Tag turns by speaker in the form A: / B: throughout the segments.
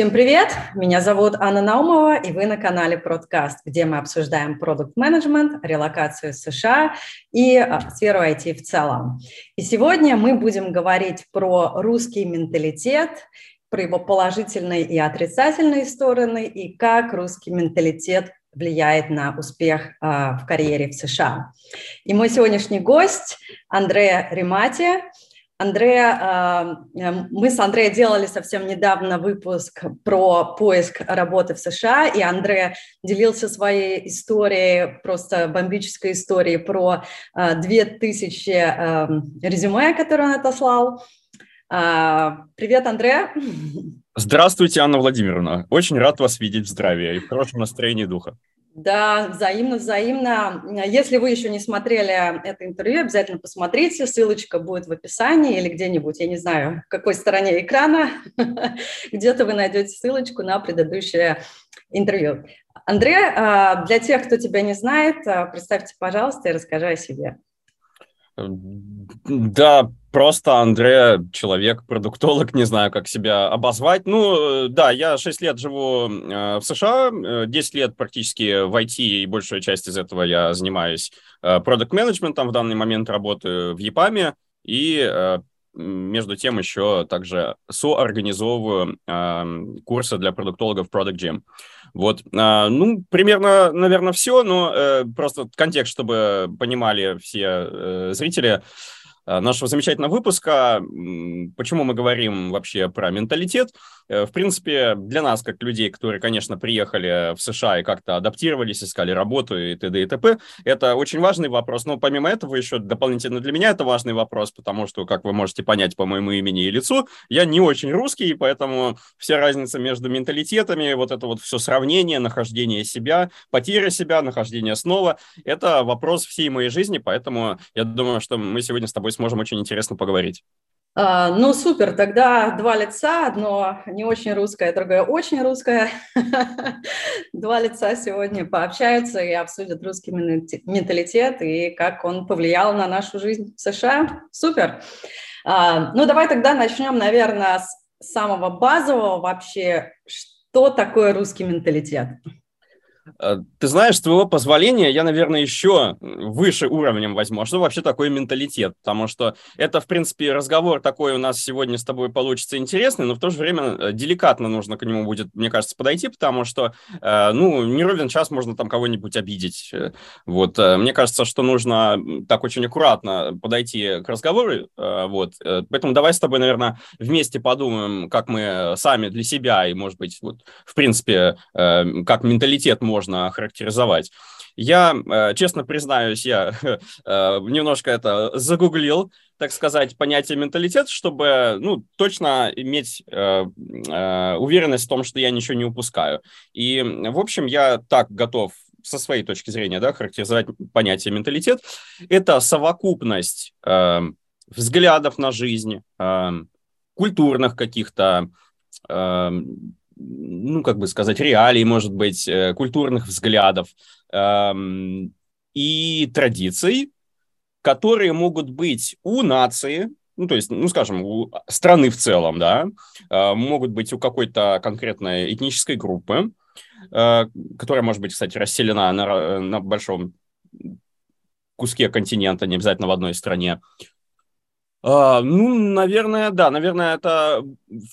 A: Всем привет! Меня зовут Анна Наумова, и вы на канале Продкаст, где мы обсуждаем продукт-менеджмент, релокацию США и а, сферу IT в целом. И сегодня мы будем говорить про русский менталитет, про его положительные и отрицательные стороны, и как русский менталитет влияет на успех э, в карьере в США. И мой сегодняшний гость Андреа Римати – Андрея, э, мы с Андреем делали совсем недавно выпуск про поиск работы в США, и Андрей делился своей историей, просто бомбической историей про 2000 а, а, резюме, которые он отослал. Привет, Андрей.
B: Здравствуйте, Анна Владимировна. Очень рад вас видеть в здравии и в хорошем настроении духа.
A: Да, взаимно, взаимно. Если вы еще не смотрели это интервью, обязательно посмотрите. Ссылочка будет в описании или где-нибудь, я не знаю, в какой стороне экрана. Где-то вы найдете ссылочку на предыдущее интервью. Андрей, а, для тех, кто тебя не знает, а, представьте, пожалуйста, и расскажи о себе.
B: Да, просто Андре человек, продуктолог, не знаю, как себя обозвать. Ну, да, я 6 лет живу э, в США, 10 лет практически в IT, и большая часть из этого я занимаюсь э, продукт-менеджментом, в данный момент работаю в ЕПАМе, и э, между тем еще также соорганизовываю курсы для продуктологов Product Gym. Вот, а, ну, примерно, наверное, все, но э, просто контекст, чтобы понимали все э, зрители. Э, нашего замечательного выпуска. Почему мы говорим вообще про менталитет? Э, в принципе, для нас, как людей, которые, конечно, приехали в США и как-то адаптировались, искали работу и т.д. и т.п., это очень важный вопрос. Но помимо этого еще дополнительно для меня это важный вопрос, потому что, как вы можете понять по моему имени и лицу, я не очень русский, поэтому вся разница между менталитетами, вот это вот все сравнение, нахождение себя, потеря себя, нахождение снова, это вопрос всей моей жизни, поэтому я думаю, что мы сегодня с тобой сможем очень интересно поговорить.
A: А, ну, супер, тогда два лица, одно не очень русское, другое очень русское. Два лица сегодня пообщаются и обсудят русский менталитет и как он повлиял на нашу жизнь в США. Супер. А, ну, давай тогда начнем, наверное, с самого базового вообще. Что такое русский менталитет?
B: Э, ты знаешь, с твоего позволения я, наверное, еще выше уровнем возьму. А что вообще такое менталитет? Потому что это, в принципе, разговор такой у нас сегодня с тобой получится интересный, но в то же время э, деликатно нужно к нему будет, мне кажется, подойти, потому что, э, ну, не ровен час можно там кого-нибудь обидеть. Вот, мне кажется, что нужно так очень аккуратно подойти к разговору. Вот, поэтому давай с тобой, наверное, вместе подумаем, как мы сами для себя и, может быть, вот, в принципе, как менталитет можно охарактеризовать. Я, э, честно признаюсь, я э, немножко это загуглил, так сказать, понятие менталитет, чтобы, ну, точно иметь э, уверенность в том, что я ничего не упускаю. И, в общем, я так готов со своей точки зрения, да, характеризовать понятие менталитет. Это совокупность взглядов на жизнь, культурных каких-то ну, как бы сказать, реалий, может быть, э, культурных взглядов эм, и традиций, которые могут быть у нации, ну, то есть, ну, скажем, у страны в целом, да, э, могут быть у какой-то конкретной этнической группы, э, которая, может быть, кстати, расселена на, на большом куске континента, не обязательно в одной стране, а, ну, наверное, да, наверное, это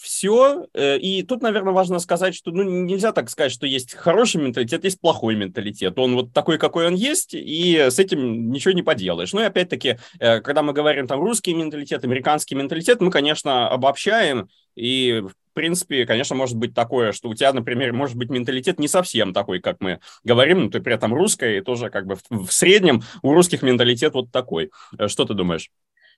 B: все. Э, и тут, наверное, важно сказать, что ну, нельзя так сказать, что есть хороший менталитет, есть плохой менталитет. Он вот такой, какой он есть, и с этим ничего не поделаешь. Ну и опять-таки, э, когда мы говорим там русский менталитет, американский менталитет, мы, конечно, обобщаем, и в принципе, конечно, может быть такое, что у тебя, например, может быть менталитет не совсем такой, как мы говорим, но ты при этом русская, и тоже как бы в, в среднем у русских менталитет вот такой. Э, что ты думаешь?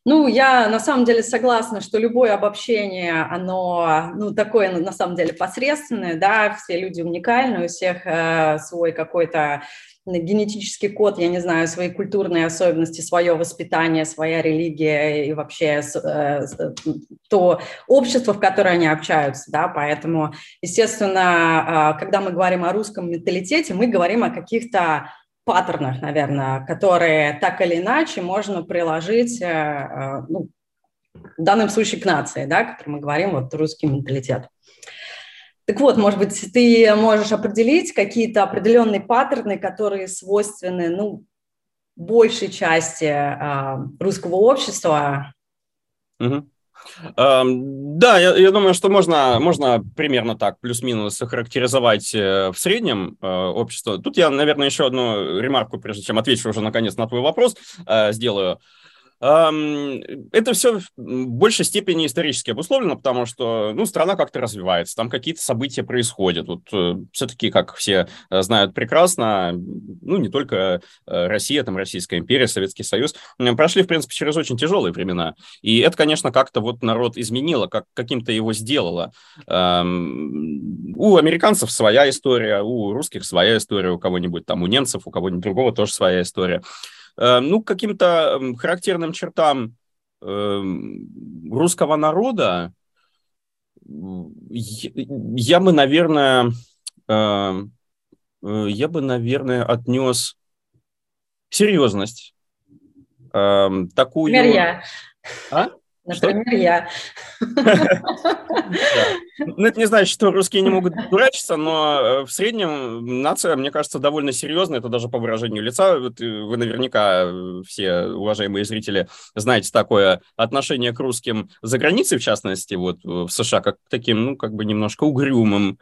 A: Ну, я на самом деле согласна, что любое обобщение, оно, ну, такое на самом деле посредственное, да, все люди уникальны, у всех э, свой какой-то генетический код, я не знаю, свои культурные особенности, свое воспитание, своя религия и вообще э, то общество, в которое они общаются, да, поэтому, естественно, э, когда мы говорим о русском менталитете, мы говорим о каких-то паттернах, наверное, которые так или иначе можно приложить, э, э, ну, в данном случае к нации, да, о которой мы говорим, вот русский менталитет. Так вот, может быть, ты можешь определить какие-то определенные паттерны, которые свойственны, ну, большей части э, русского общества.
B: Угу. Да, я, я думаю, что можно, можно примерно так плюс-минус охарактеризовать э, в среднем э, общество. Тут я, наверное, еще одну ремарку, прежде чем отвечу уже наконец на твой вопрос, э, сделаю. Это все в большей степени исторически обусловлено, потому что ну, страна как-то развивается, там какие-то события происходят. Вот э, все-таки, как все э, знают прекрасно, ну, не только э, Россия, там Российская империя, Советский Союз, прошли, в принципе, через очень тяжелые времена. И это, конечно, как-то вот народ изменило, как каким-то его сделало. У американцев своя история, у русских своя история, у кого-нибудь там, у немцев, у кого-нибудь другого тоже своя история. Э, ну, каким-то характерным чертам эм, русского народа я бы, наверное, эм, э, я бы, наверное, отнес серьезность.
A: Эм, такую... Например, я. А? Например, что? я.
B: Ну, это не значит, что русские не могут дурачиться, но э, в среднем нация, мне кажется, довольно серьезная, это даже по выражению лица. Э, вы наверняка, э, все уважаемые зрители, знаете такое отношение к русским за границей, в частности, вот в США, как таким, ну, как бы немножко угрюмым,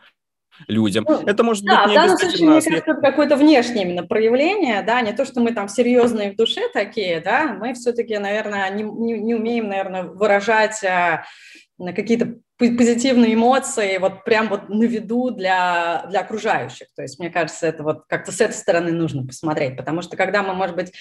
B: людям. Ну, это может
A: да,
B: быть
A: не в данном случае, мне кажется, это какое-то внешнее именно проявление, да, не то, что мы там серьезные в душе такие, да, мы все-таки, наверное, не, не, не умеем, наверное, выражать а, какие-то позитивные эмоции вот прям вот на виду для, для окружающих. То есть, мне кажется, это вот как-то с этой стороны нужно посмотреть, потому что когда мы, может быть,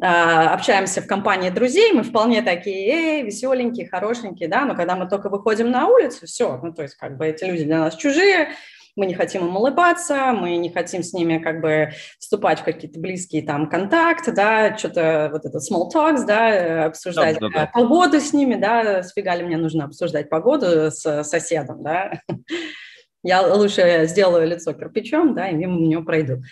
A: а, общаемся в компании друзей, мы вполне такие, эй, веселенькие, хорошенькие, да, но когда мы только выходим на улицу, все, ну, то есть, как бы эти люди для нас чужие, мы не хотим им улыбаться, мы не хотим с ними как бы вступать в какие-то близкие там контакты, да, что-то вот это small talks, да, обсуждать да, да, да. погоду с ними, да, сфига ли мне нужно обсуждать погоду с соседом, да, я лучше сделаю лицо кирпичом, да, и мимо него пройду.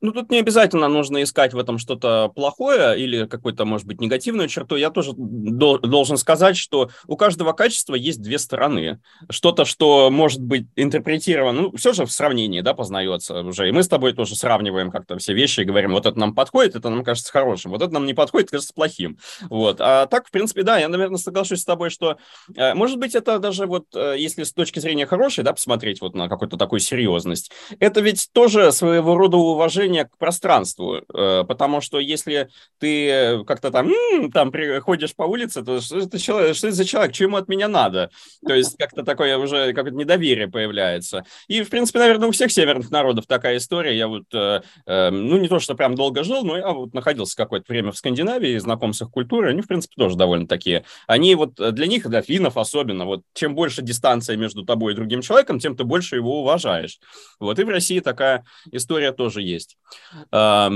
B: Ну, тут не обязательно нужно искать в этом что-то плохое или какую-то, может быть, негативную черту. Я тоже до, должен сказать, что у каждого качества есть две стороны. Что-то, что может быть интерпретировано, ну, все же в сравнении, да, познается уже. И мы с тобой тоже сравниваем как-то все вещи и говорим, вот это нам подходит, это нам кажется хорошим, вот это нам не подходит, кажется плохим. Вот. А так, в принципе, да, я, наверное, соглашусь с тобой, что, э, может быть, это даже вот, э, если с точки зрения хорошей, да, посмотреть вот на какую-то такую серьезность, это ведь тоже своего рода уважение отношение к пространству, э, потому что если ты как-то там, там приходишь по улице, то что это, человек, что это за человек, что ему от меня надо? То есть как-то такое уже какое-то недоверие появляется. И, в принципе, наверное, у всех северных народов такая история. Я вот, э, э, ну, не то, что прям долго жил, но я вот находился какое-то время в Скандинавии, знаком с их культурой, они, в принципе, тоже довольно такие. Они вот для них, для финнов особенно, вот чем больше дистанция между тобой и другим человеком, тем ты больше его уважаешь. Вот и в России такая история тоже есть.
A: Ну,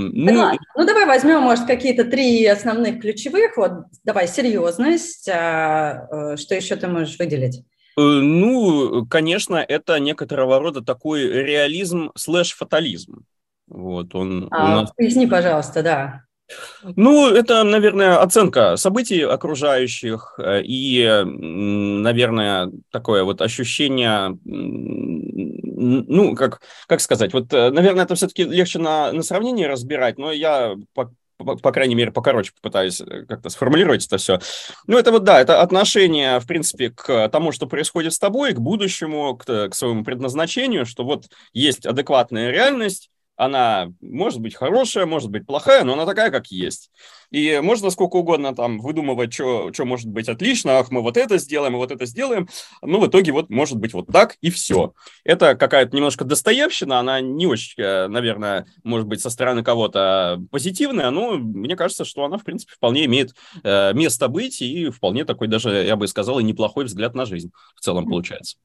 A: ну, давай возьмем, может, какие-то три основных ключевых. Вот, давай, серьезность. А, э, что еще ты можешь выделить?
B: Э, ну, конечно, это некоторого рода такой реализм слэш-фатализм. Вот он.
A: А, нас... Поясни, пожалуйста, да.
B: Ну, это, наверное, оценка событий окружающих э, и, наверное, такое вот ощущение, ну, как, как сказать, вот, э, наверное, это все-таки легче на, на сравнении разбирать, но я по, по, по крайней мере, покороче попытаюсь э, как-то сформулировать это все. Ну, это вот, да, это отношение, в принципе, к тому, что происходит с тобой, к будущему, к, к своему предназначению, что вот есть адекватная реальность, она может быть хорошая, может быть плохая, но она такая, как есть. И можно сколько угодно там выдумывать, что может быть отлично, ах, мы вот это сделаем, вот это сделаем, но в итоге вот может быть вот так и все. Это какая-то немножко достоевщина, она не очень, э, наверное, может быть со стороны кого-то позитивная, но мне кажется, что она, в принципе, вполне имеет э, место быть и вполне такой даже, я бы сказал, и неплохой взгляд на жизнь в целом получается.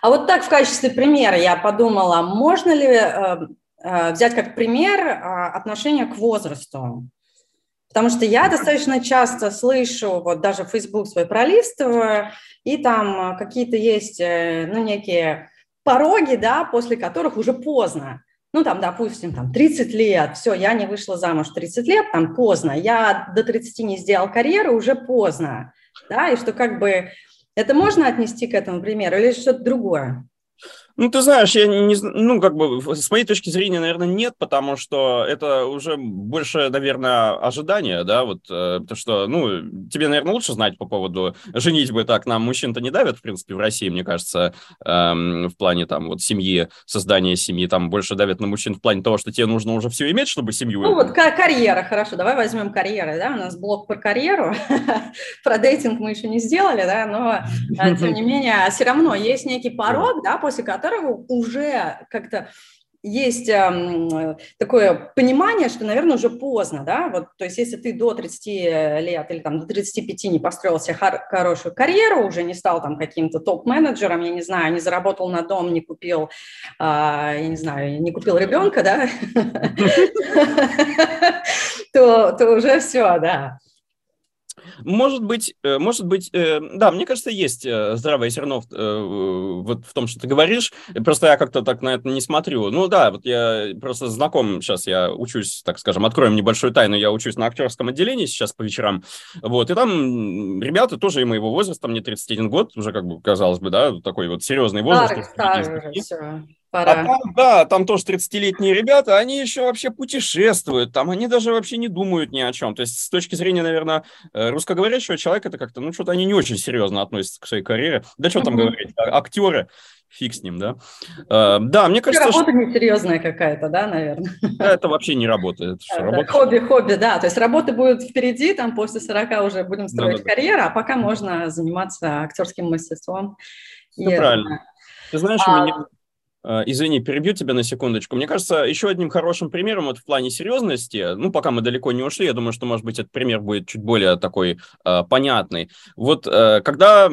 A: А вот так в качестве примера я подумала, можно ли Э, взять как пример э, отношение к возрасту. Потому что я достаточно часто слышу, вот даже Facebook свой пролистываю, и там какие-то есть, э, ну, некие пороги, да, после которых уже поздно. Ну, там, допустим, там 30 лет, все, я не вышла замуж 30 лет, там поздно, я до 30 не сделал карьеру, уже поздно, да, и что как бы это можно отнести к этому примеру или что-то другое?
B: Ну, ты знаешь, я не, ну, как бы, с моей точки зрения, наверное, нет, потому что это уже больше, наверное, ожидание, да, вот, э, потому что, ну, тебе, наверное, лучше знать по поводу женитьбы, так, нам мужчин-то не давят, в принципе, в России, мне кажется, эм, в плане, там, вот, семьи, создания семьи, там, больше давят на мужчин в плане того, что тебе нужно уже все иметь, чтобы семью...
A: Ну, вот карьера, хорошо, давай возьмем карьеры, да, у нас блок про карьеру, про дейтинг мы еще не сделали, да, но, э, тем не менее, все равно есть некий порог, да, после которого которого уже как-то есть э, такое понимание, что, наверное, уже поздно, да, вот, то есть если ты до 30 лет или там до 35 не построил себе хор- хорошую карьеру, уже не стал там каким-то топ-менеджером, я не знаю, не заработал на дом, не купил, э, я не знаю, не купил ребенка, да, то уже все, да.
B: Может быть, э, может быть, э, да, мне кажется, есть э, здравое зерно вот в том, что ты говоришь. Просто я как-то так на это не смотрю. Ну да, вот я просто знаком, сейчас я учусь, так скажем, откроем небольшую тайну, я учусь на актерском отделении сейчас по вечерам, вот, и там ребята тоже и моего возраста, мне 31 год, уже как бы, казалось бы, да, такой вот серьезный возраст. Старый, старый. Пора. А там, да, там тоже 30-летние ребята, они еще вообще путешествуют, там они даже вообще не думают ни о чем. То есть с точки зрения, наверное, э, русскоговорящего человека, это как-то, ну, что-то они не очень серьезно относятся к своей карьере. Да что там говорить, а, актеры, фиг с ним, да. Uh, да, мне кажется...
A: Работа что... несерьезная какая-то, да, наверное?
B: Это вообще не работает.
A: Это работа... Хобби, хобби, да. То есть работа будет впереди, там после 40 уже будем строить да, да, карьеру, да. а пока можно заниматься актерским мастерством.
B: Ну, и... правильно. Ты знаешь, а... у меня извини, перебью тебя на секундочку. Мне кажется, еще одним хорошим примером вот в плане серьезности, ну, пока мы далеко не ушли, я думаю, что, может быть, этот пример будет чуть более такой э, понятный. Вот э, когда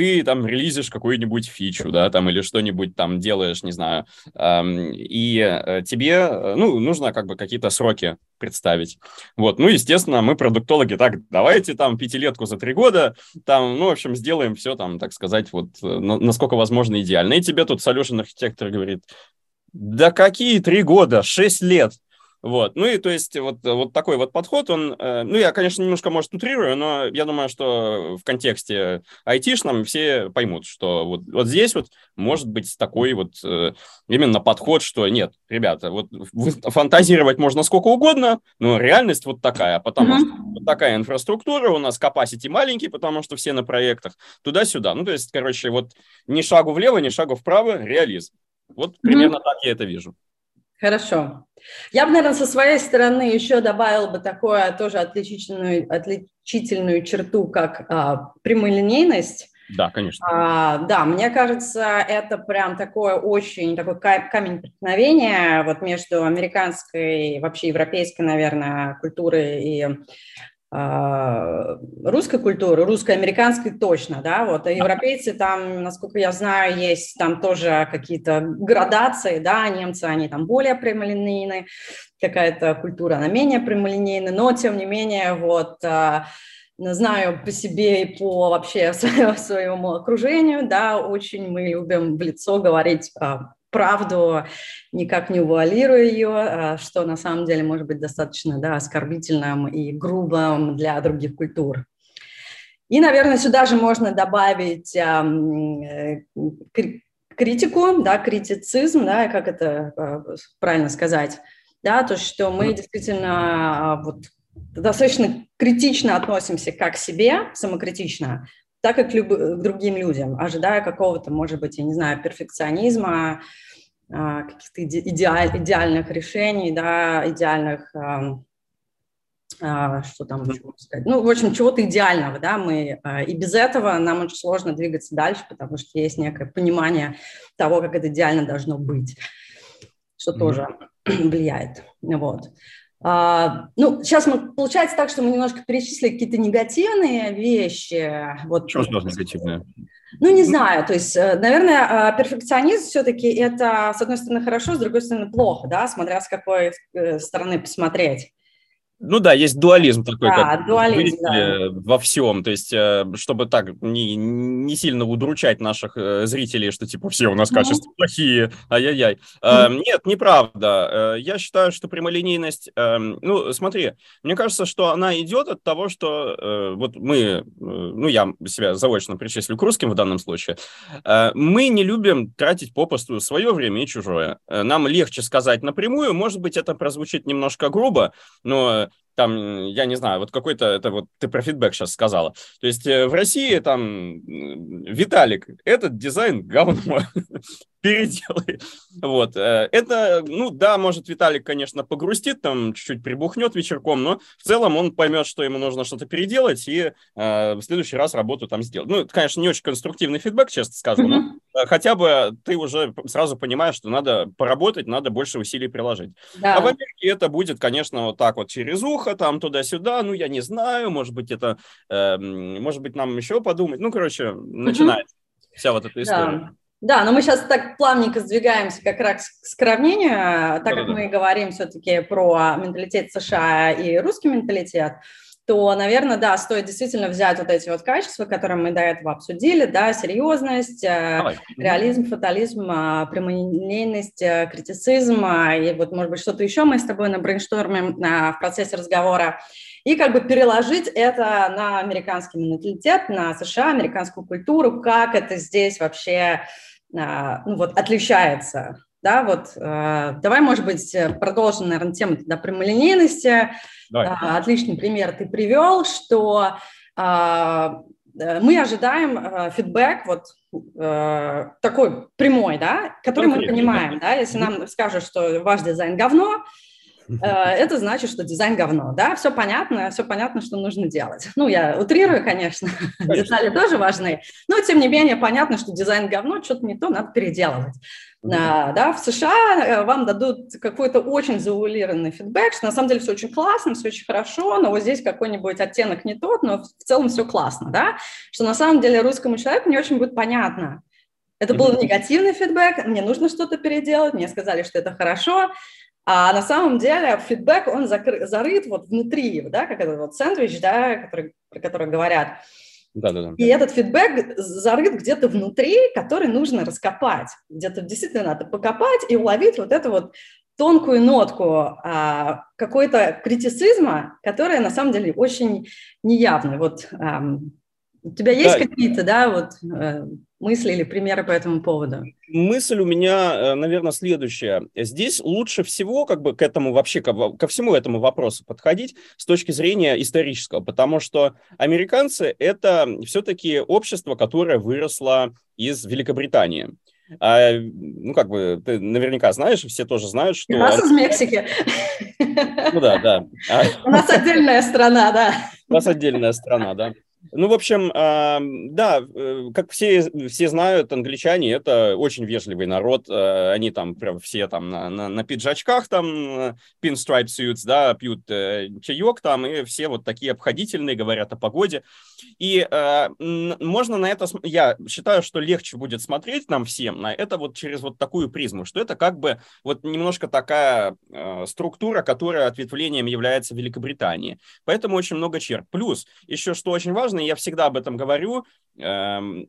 B: ты там релизишь какую-нибудь фичу, да, там, или что-нибудь там делаешь, не знаю, эм, и э, тебе, ну, нужно как бы какие-то сроки представить. Вот, ну, естественно, мы продуктологи, так, давайте там пятилетку за три года, там, ну, в общем, сделаем все там, так сказать, вот, э, насколько возможно идеально. И тебе тут solution архитектор говорит, да какие три года, шесть лет. Вот. Ну и то есть вот, вот такой вот подход, он, э, ну я, конечно, немножко, может, утрирую, но я думаю, что в контексте айтишном все поймут, что вот, вот здесь вот может быть такой вот э, именно подход, что нет, ребята, вот фантазировать можно сколько угодно, но реальность вот такая, потому mm-hmm. что вот такая инфраструктура, у нас capacity маленький, потому что все на проектах, туда-сюда. Ну то есть, короче, вот ни шагу влево, ни шагу вправо, реализм. Вот примерно mm-hmm. так я это вижу.
A: Хорошо. Я бы, наверное, со своей стороны еще добавила бы такое тоже отличительную, отличительную черту, как а, прямолинейность.
B: Да, конечно.
A: А, да, мне кажется, это прям такое очень такой камень преткновения вот между американской, вообще европейской, наверное, культурой и русской культуры, русско-американской точно, да, вот, а европейцы там, насколько я знаю, есть там тоже какие-то градации, да, немцы, они там более прямолинейны, какая-то культура, она менее прямолинейна, но, тем не менее, вот, а, знаю по себе и по вообще своему окружению, да, очень мы любим в лицо говорить правду, никак не вуалируя ее, а, что на самом деле может быть достаточно да, оскорбительным и грубым для других культур. И, наверное, сюда же можно добавить э, критику, да, критицизм, да, как это а, правильно сказать, да, то, что мы действительно а, вот, достаточно критично относимся как к себе, самокритично, так и к, люб... к другим людям, ожидая какого-то, может быть, я не знаю, перфекционизма, а, каких-то иде... идеальных решений, да, идеальных, а, что там еще сказать, ну, в общем, чего-то идеального, да, мы, а, и без этого нам очень сложно двигаться дальше, потому что есть некое понимание того, как это идеально должно быть, что mm-hmm. тоже влияет, вот. А, ну, сейчас мы, получается так, что мы немножко перечислили какие-то негативные вещи. Вот.
B: Что сразу негативные?
A: Ну, не знаю, то есть, э, наверное, а, перфекционизм все-таки это, с одной стороны, хорошо, с другой стороны, плохо, да, смотря с какой э, стороны посмотреть.
B: Ну да, есть дуализм такой,
A: да,
B: как
A: дуализм, да.
B: во всем. То есть, э, чтобы так не, не сильно удручать наших э, зрителей, что типа все у нас качества mm-hmm. плохие, ай-яй-яй. Mm-hmm. Нет, неправда. Э, я считаю, что прямолинейность... Ну, смотри, мне кажется, что она идет от того, что вот мы, ну, я себя заочно причислю к русским в данном случае, мы не любим тратить попусту свое время и чужое. Нам легче сказать напрямую, может быть, это прозвучит немножко грубо, но там, я не знаю, вот какой-то, это вот ты про фидбэк сейчас сказала. То есть э, в России там, Виталик, этот дизайн говно, переделай. Вот, э, это, ну да, может Виталик, конечно, погрустит, там чуть-чуть прибухнет вечерком, но в целом он поймет, что ему нужно что-то переделать и э, в следующий раз работу там сделать. Ну, это, конечно, не очень конструктивный фидбэк, честно скажу, но хотя бы ты уже сразу понимаешь, что надо поработать, надо больше усилий приложить. Да. А в Америке это будет, конечно, вот так вот через ухо, там туда-сюда, ну, я не знаю, может быть, это, э, может быть, нам еще подумать. Ну, короче, начинается вся вот эта история.
A: Да. Да, но мы сейчас так плавненько сдвигаемся как раз к сравнению, так как мы говорим все-таки про менталитет США и русский менталитет то, наверное, да, стоит действительно взять вот эти вот качества, которые мы до этого обсудили, да, серьезность, э, Давай. реализм, фатализм, э, прямолинейность, э, критицизм, и вот, может быть, что-то еще мы с тобой на брейнштормим в процессе разговора, и как бы переложить это на американский менталитет, на США, американскую культуру, как это здесь вообще ну, вот, отличается да, вот э, давай, может быть, продолжим, наверное, тему тогда прямолинейности. Давай. Э, отличный пример ты привел, что э, мы ожидаем э, фидбэк вот э, такой прямой, да, который мы понимаем, да, если нам скажут, что ваш дизайн говно, э, это значит, что дизайн говно, да, все понятно, все понятно, что нужно делать. Ну, я утрирую, конечно, конечно. детали тоже важны, но, тем не менее, понятно, что дизайн говно, что-то не то, надо переделывать. Mm-hmm. Да, в США э, вам дадут какой-то очень заулированный фидбэк, что на самом деле все очень классно, все очень хорошо, но вот здесь какой-нибудь оттенок не тот, но в целом все классно, да, что на самом деле русскому человеку не очень будет понятно. Это был негативный фидбэк, мне нужно что-то переделать, мне сказали, что это хорошо, а на самом деле фидбэк, он закры- зарыт вот внутри, да, как этот вот сэндвич, да, который, про который говорят. Да, да, да. И этот фидбэк зарыт где-то внутри, который нужно раскопать. Где-то действительно надо покопать и уловить вот эту вот тонкую нотку а, какой-то критицизма, которая на самом деле очень неявна. Вот а, у тебя есть да. какие-то, да, вот э, мысли или примеры по этому поводу?
B: Мысль у меня, э, наверное, следующая. Здесь лучше всего как бы к этому вообще, ко, ко всему этому вопросу подходить с точки зрения исторического, потому что американцы – это все-таки общество, которое выросло из Великобритании. А, ну, как бы, ты наверняка знаешь, все тоже знают, что... У
A: нас из Мексики.
B: Ну да, да.
A: У нас отдельная страна, да.
B: У нас отдельная страна, да. Ну, в общем, да, э, как все, все знают, англичане – это очень вежливый народ. Э, они там прям все там на, на, на пиджачках, там, pinstripe suits, да, пьют э, чаек там, и все вот такие обходительные, говорят о погоде. И можно на это, я считаю, что легче будет смотреть нам всем на это вот через вот такую призму, что это как бы вот немножко такая структура, которая ответвлением является Великобритании. Поэтому очень много черт. Плюс еще, что очень важно, важно, я всегда об этом говорю, эм,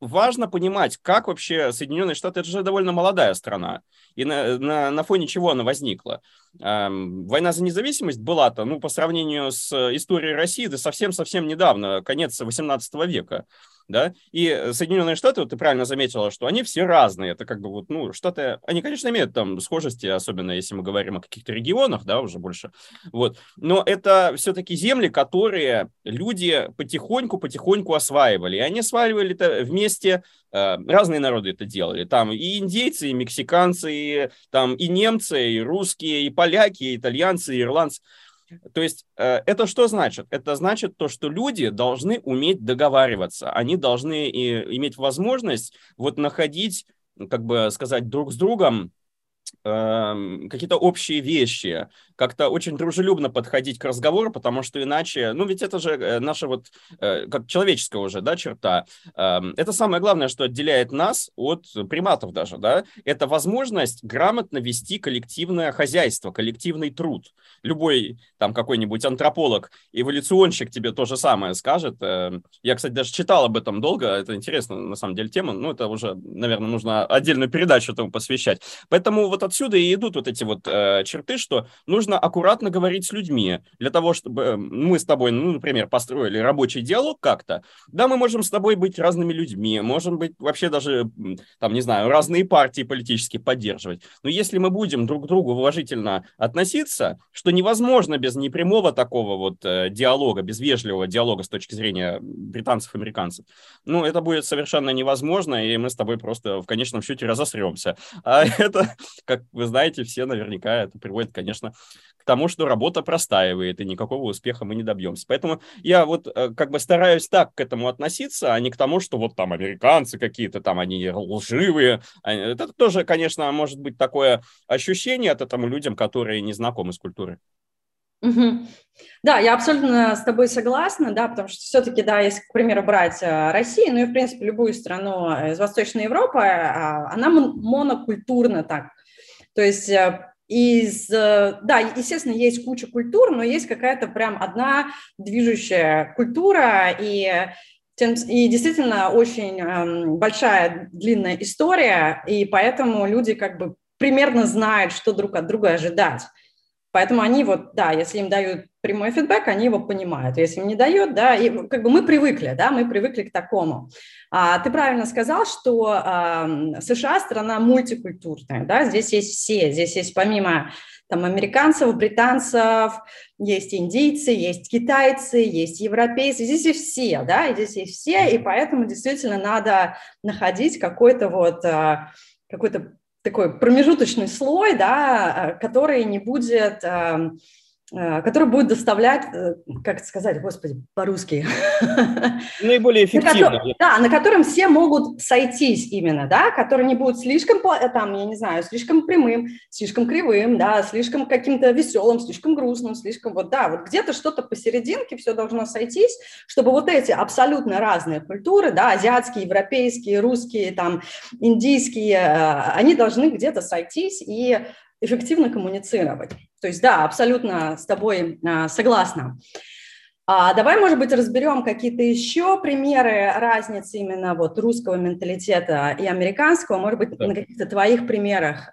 B: важно понимать, как вообще Соединенные Штаты, это же довольно молодая страна, и на, на, на фоне чего она возникла. Эм, война за независимость была-то, ну, по сравнению с историей России, да совсем-совсем недавно, конец 18 века да, и Соединенные Штаты, вот ты правильно заметила, что они все разные, это как бы вот, ну, Штаты, они, конечно, имеют там схожести, особенно если мы говорим о каких-то регионах, да, уже больше, вот, но это все-таки земли, которые люди потихоньку-потихоньку осваивали, и они осваивали это вместе, э, разные народы это делали, там и индейцы, и мексиканцы, и, там и немцы, и русские, и поляки, и итальянцы, и ирландцы, то есть э, это что значит? Это значит то, что люди должны уметь договариваться, они должны и иметь возможность вот находить, как бы сказать, друг с другом Эм, какие-то общие вещи, как-то очень дружелюбно подходить к разговору, потому что иначе, ну ведь это же э, наша вот, э, как человеческая уже, да, черта. Эм, это самое главное, что отделяет нас от приматов даже, да, это возможность грамотно вести коллективное хозяйство, коллективный труд. Любой там какой-нибудь антрополог, эволюционщик тебе то же самое скажет. Эм, я, кстати, даже читал об этом долго, это интересно на самом деле тема, ну это уже, наверное, нужно отдельную передачу этому посвящать. Поэтому вот отсюда и идут вот эти вот э, черты, что нужно аккуратно говорить с людьми для того, чтобы э, мы с тобой, ну, например, построили рабочий диалог как-то. Да, мы можем с тобой быть разными людьми, можем быть вообще даже, там, не знаю, разные партии политически поддерживать. Но если мы будем друг к другу уважительно относиться, что невозможно без непрямого такого вот э, диалога, без вежливого диалога с точки зрения британцев, американцев, ну, это будет совершенно невозможно, и мы с тобой просто в конечном счете разосремся. А это, как вы знаете, все наверняка это приводит, конечно, к тому, что работа простаивает, и никакого успеха мы не добьемся. Поэтому я вот э, как бы стараюсь так к этому относиться, а не к тому, что вот там американцы какие-то, там они лживые. А, это тоже, конечно, может быть такое ощущение от этому людям, которые не знакомы с культурой.
A: Угу. Да, я абсолютно с тобой согласна, да, потому что все-таки, да, если, к примеру, брать э, Россию, ну и, в принципе, любую страну из Восточной Европы, а, она монокультурна так то есть э, из, э, да, естественно, есть куча культур, но есть какая-то прям одна движущая культура, и, и действительно очень эм, большая, длинная история, и поэтому люди как бы примерно знают, что друг от друга ожидать. Поэтому они вот, да, если им дают прямой фидбэк, они его понимают. Если им не дают, да, и как бы мы привыкли, да, мы привыкли к такому. А, ты правильно сказал, что а, США страна мультикультурная, да, здесь есть все, здесь есть помимо там американцев, британцев, есть индийцы, есть китайцы, есть европейцы, здесь есть все, да, здесь есть все, и поэтому действительно надо находить какой-то вот а, какой-то такой промежуточный слой, да, э, который не будет который будет доставлять, э, как сказать, господи, по-русски.
B: Наиболее эффективно.
A: На котором, да, на котором все могут сойтись именно, да, который не будет слишком, э, там, я не знаю, слишком прямым, слишком кривым, да, слишком каким-то веселым, слишком грустным, слишком вот, да, вот где-то что-то посерединке все должно сойтись, чтобы вот эти абсолютно разные культуры, да, азиатские, европейские, русские, там, индийские, они должны где-то сойтись и эффективно коммуницировать. То есть да, абсолютно с тобой а, согласна. А давай, может быть, разберем какие-то еще примеры разницы именно вот русского менталитета и американского, может быть, да. на каких-то твоих примерах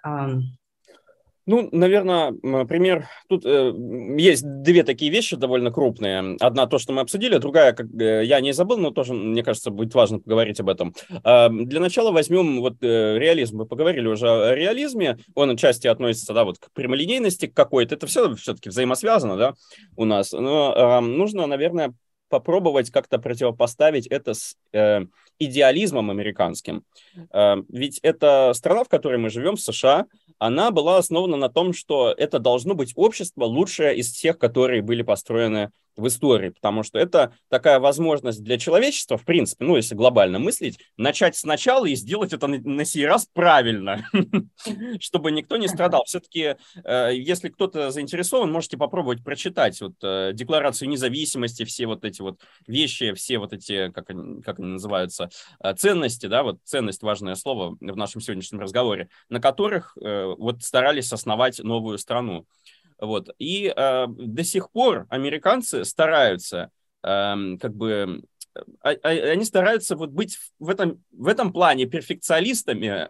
B: ну, наверное, пример. Тут э, есть две такие вещи довольно крупные. Одна то, что мы обсудили, другая, как э, я не забыл, но тоже, мне кажется, будет важно поговорить об этом. Э, для начала возьмем вот э, реализм. Мы поговорили уже о реализме. Он отчасти относится, да, вот к прямолинейности какой-то. Это все все-таки взаимосвязано, да, у нас. Но э, нужно, наверное, попробовать как-то противопоставить это с э, идеализмом американским. Э, ведь это страна, в которой мы живем, США, она была основана на том, что это должно быть общество лучшее из всех, которые были построены в истории, потому что это такая возможность для человечества, в принципе, ну, если глобально мыслить, начать сначала и сделать это на, на сей раз правильно, чтобы никто не страдал. Все-таки, э, если кто-то заинтересован, можете попробовать прочитать вот э, Декларацию независимости, все вот эти вот вещи, все вот эти, как они, как они называются, э, ценности, да, вот ценность, важное слово в нашем сегодняшнем разговоре, на которых вот старались основать новую страну. Вот. И э, до сих пор американцы стараются э, как бы они стараются вот быть в этом, в этом плане перфекционистами,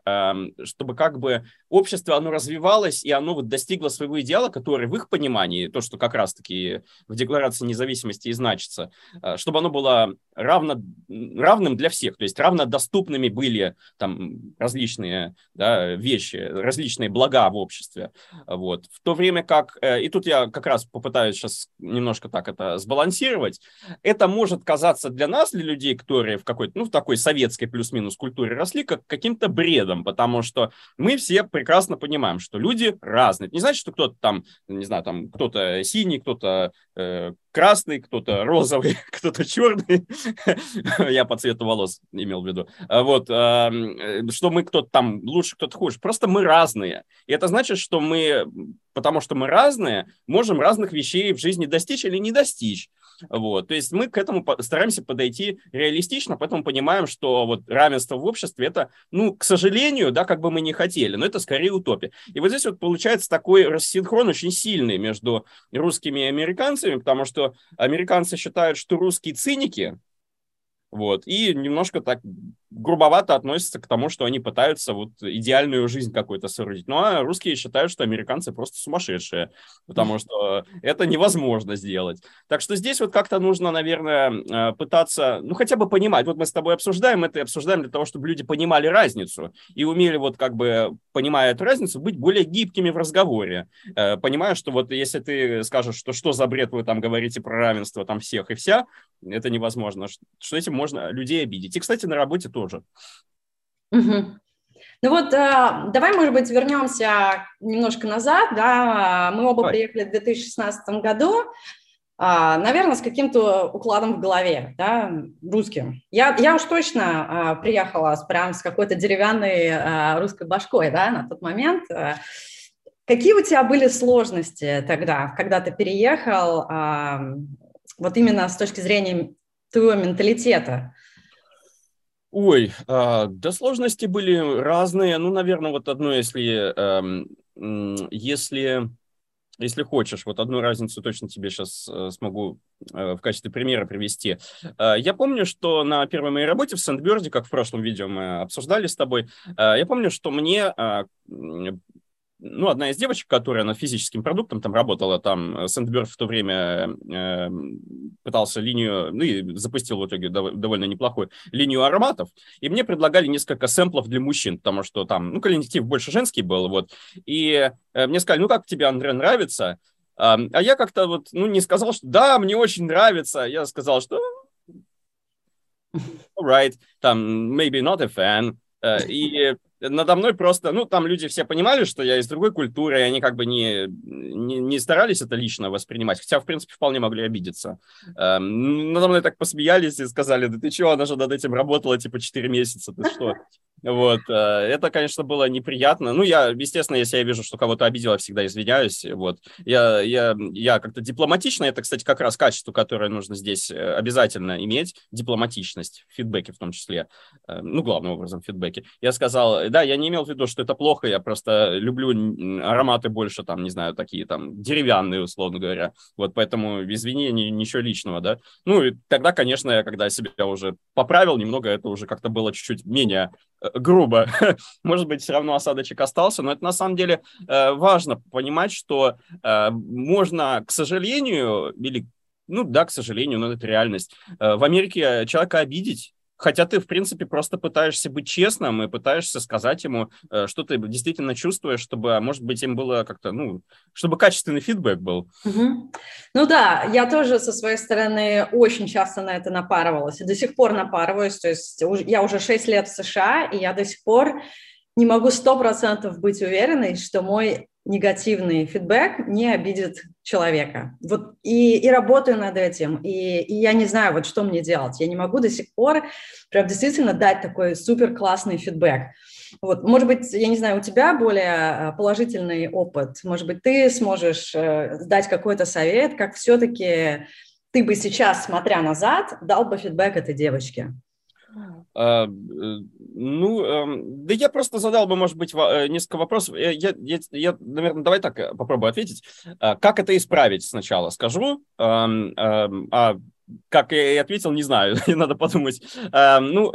B: чтобы как бы общество, оно развивалось, и оно вот достигло своего идеала, который в их понимании, то, что как раз-таки в Декларации независимости и значится, а, чтобы оно было равно, равным для всех, то есть равнодоступными были там различные да, вещи, различные блага в обществе. Вот. В то время как, э, и тут я как раз попытаюсь сейчас немножко так это сбалансировать, это может казаться для нас для людей, которые в какой-то, ну, в такой советской плюс-минус культуре росли, как каким-то бредом, потому что мы все прекрасно понимаем, что люди разные. Это не значит, что кто-то там, не знаю, там кто-то синий, кто-то э, красный, кто-то розовый, кто-то черный. Я по цвету волос имел в виду. А вот, э, что мы кто-то там лучше, кто-то хуже. Просто мы разные. И это значит, что мы, потому что мы разные, можем разных вещей в жизни достичь или не достичь. Вот. То есть мы к этому стараемся подойти реалистично, поэтому понимаем, что вот равенство в обществе это, ну, к сожалению, да, как бы мы не хотели, но это скорее утопия. И вот здесь вот получается такой рассинхрон очень сильный между русскими и американцами, потому что американцы считают, что русские циники, вот, и немножко так грубовато относятся к тому, что они пытаются вот идеальную жизнь какую-то соорудить. Ну, а русские считают, что американцы просто сумасшедшие, потому что это невозможно сделать. Так что здесь вот как-то нужно, наверное, э, пытаться, ну, хотя бы понимать. Вот мы с тобой обсуждаем это и обсуждаем для того, чтобы люди понимали разницу и умели вот как бы, понимая эту разницу, быть более гибкими в разговоре. Э, понимая, что вот если ты скажешь, что что за бред вы там говорите про равенство там всех и вся, это невозможно, что этим можно людей обидеть. И, кстати, на работе тоже.
A: Угу. Ну вот, э, давай, может быть, вернемся немножко назад. Да? Мы оба Ой. приехали в 2016 году, а, наверное, с каким-то укладом в голове, да, русским. Я, я уж точно а, приехала с, прям с какой-то деревянной а, русской башкой, да, на тот момент. Какие у тебя были сложности тогда, когда ты переехал, вот именно с точки зрения твоего менталитета?
B: Ой, э, да сложности были разные. Ну, наверное, вот одно, если, э, если, если хочешь, вот одну разницу точно тебе сейчас э, смогу э, в качестве примера привести. Э, я помню, что на первой моей работе в Сандберде, как в прошлом видео мы обсуждали с тобой, я помню, что мне ну, одна из девочек, которая над физическим продуктом там работала, там э, Сэндберг в то время э, пытался линию, ну и запустил в итоге дов- довольно неплохую линию ароматов, и мне предлагали несколько сэмплов для мужчин, потому что там, ну, коллектив больше женский был, вот, и э, мне сказали, ну, как тебе, Андре, нравится? А, а я как-то вот, ну, не сказал, что да, мне очень нравится, я сказал, что right, там, maybe not a fan, э, и надо мной просто, ну, там люди все понимали, что я из другой культуры, и они как бы не, не, не старались это лично воспринимать, хотя, в принципе, вполне могли обидеться. Эм, надо мной так посмеялись и сказали, да ты чего, она же над этим работала, типа, 4 месяца, ты что? Вот, э, это, конечно, было неприятно. Ну, я, естественно, если я вижу, что кого-то обидел, я всегда извиняюсь. Вот, я, я, я как-то дипломатично, это, кстати, как раз качество, которое нужно здесь э, обязательно иметь, дипломатичность, фидбэки в том числе, э, ну, главным образом фидбэки. Я сказал, да, я не имел в виду, что это плохо, я просто люблю ароматы больше, там, не знаю, такие там деревянные, условно говоря. Вот, поэтому извинения, ничего личного, да. Ну, и тогда, конечно, я, когда себя уже поправил немного, это уже как-то было чуть-чуть менее грубо. Может быть, все равно осадочек остался, но это на самом деле э, важно понимать, что э, можно, к сожалению, или, ну да, к сожалению, но это реальность, э, в Америке человека обидеть, Хотя ты, в принципе, просто пытаешься быть честным и пытаешься сказать ему, э, что ты действительно чувствуешь, чтобы, может быть, им было как-то, ну, чтобы качественный фидбэк был.
A: Угу. Ну да, я тоже со своей стороны очень часто на это напарывалась и до сих пор напарываюсь. То есть я уже 6 лет в США, и я до сих пор не могу сто процентов быть уверенной, что мой негативный фидбэк не обидит человека. Вот и, и работаю над этим, и, и я не знаю, вот что мне делать. Я не могу до сих пор прям действительно дать такой супер классный фидбэк. Вот, может быть, я не знаю, у тебя более э, положительный опыт, может быть, ты сможешь э, дать какой-то совет, как все-таки ты бы сейчас, смотря назад, дал бы фидбэк этой девочке.
B: А, э, ну, эм, да я просто задал бы, может быть, э, несколько вопросов. Я, я, я, наверное, давай так э, попробую ответить. А, как это исправить сначала скажу, а как я и ответил, не знаю, надо подумать. Ну,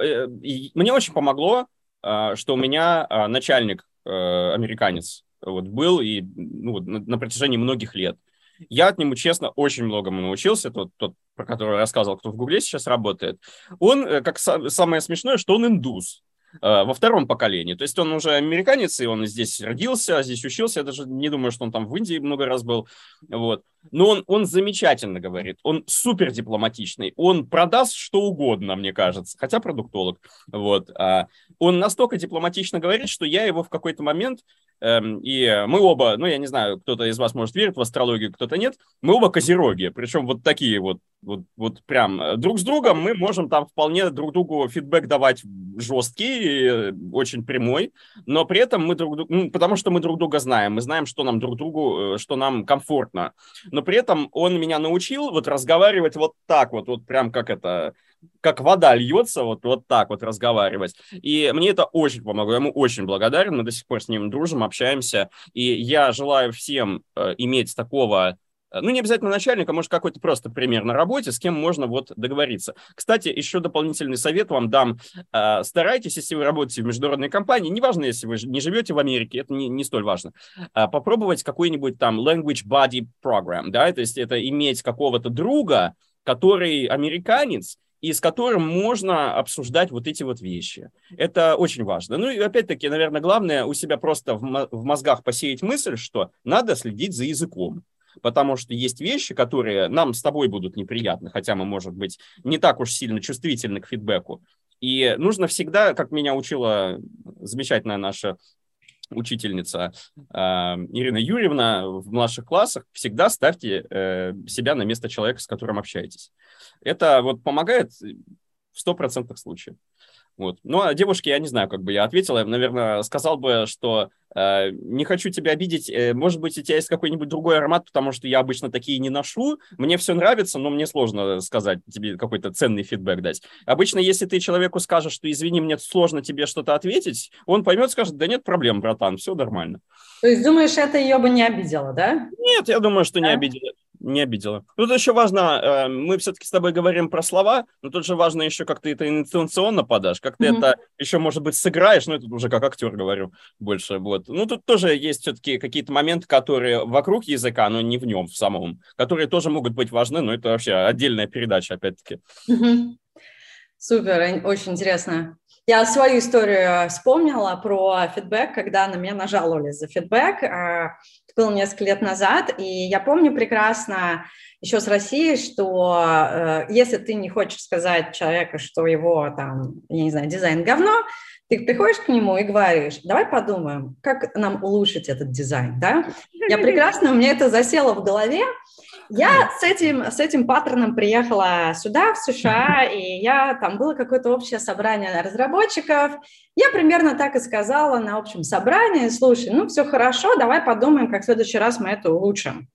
B: мне очень помогло, что у меня начальник американец вот был и ну, на протяжении многих лет. Я от него, честно, очень многому научился. Тот, тот про который рассказывал, кто в Гугле сейчас работает. Он, э, как самое смешное, что он индус. во втором поколении. То есть он уже американец, и он здесь родился, здесь учился. Я даже не думаю, что он там в Индии много раз был. Вот. Но он, он замечательно говорит, он супер дипломатичный, он продаст что угодно, мне кажется, хотя продуктолог. Вот. А он настолько дипломатично говорит, что я его в какой-то момент и мы оба, ну, я не знаю, кто-то из вас, может, верит в астрологию, кто-то нет, мы оба козероги, причем вот такие вот, вот, вот прям э, друг с другом мы можем там вполне друг другу фидбэк давать жесткий, э, очень прямой, но при этом мы друг другу, ну, потому что мы друг друга знаем, мы знаем, что нам друг другу, э, что нам комфортно, но при этом он меня научил вот разговаривать вот так вот, вот прям как это, как вода льется, вот, вот так вот разговаривать. И мне это очень помогло, я ему очень благодарен, мы до сих пор с ним дружим, общаемся, и я желаю всем э, иметь такого э, ну, не обязательно начальника, может, какой-то просто пример на работе, с кем можно вот договориться. Кстати, еще дополнительный совет вам дам. Э, старайтесь, если вы работаете в международной компании, неважно, если вы не живете в Америке, это не, не столь важно, э, попробовать какой-нибудь там language body program, да, то есть это иметь какого-то друга, который американец, и с которым можно обсуждать вот эти вот вещи. Это очень важно. Ну и опять-таки, наверное, главное у себя просто в мозгах посеять мысль, что надо следить за языком. Потому что есть вещи, которые нам с тобой будут неприятны, хотя мы, может быть, не так уж сильно чувствительны к фидбэку. И нужно всегда, как меня учила замечательная наша учительница э, Ирина Юрьевна в младших классах, всегда ставьте э, себя на место человека, с которым общаетесь. Это вот помогает в стопроцентных случаях. Вот. Ну, а девушке я не знаю, как бы я ответил. Я, наверное, сказал бы, что э, не хочу тебя обидеть. Э, может быть, у тебя есть какой-нибудь другой аромат, потому что я обычно такие не ношу. Мне все нравится, но мне сложно сказать тебе какой-то ценный фидбэк дать. Обычно, если ты человеку скажешь, что извини, мне сложно тебе что-то ответить, он поймет, скажет, да нет проблем, братан, все нормально.
A: То есть думаешь, это ее бы не обидело, да?
B: Нет, я думаю, что да? не обидело не обидела. Тут еще важно, э, мы все-таки с тобой говорим про слова, но тут же важно еще, как ты это интенционно подашь, как ты mm-hmm. это еще, может быть, сыграешь, ну, это уже как актер говорю больше, вот. Ну, тут тоже есть все-таки какие-то моменты, которые вокруг языка, но не в нем в самом, которые тоже могут быть важны, но это вообще отдельная передача, опять-таки.
A: Mm-hmm. Супер, очень интересно. Я свою историю вспомнила про фидбэк, когда на меня нажаловались за фидбэк. А, это было несколько лет назад, и я помню прекрасно еще с России, что э, если ты не хочешь сказать человеку, что его там, я не знаю, дизайн говно, ты приходишь к нему и говоришь, давай подумаем, как нам улучшить этот дизайн, да? Я прекрасно, у меня это засело в голове, я с этим, с этим паттерном приехала сюда, в США, и я, там было какое-то общее собрание разработчиков. Я примерно так и сказала на общем собрании, слушай, ну все хорошо, давай подумаем, как в следующий раз мы это улучшим.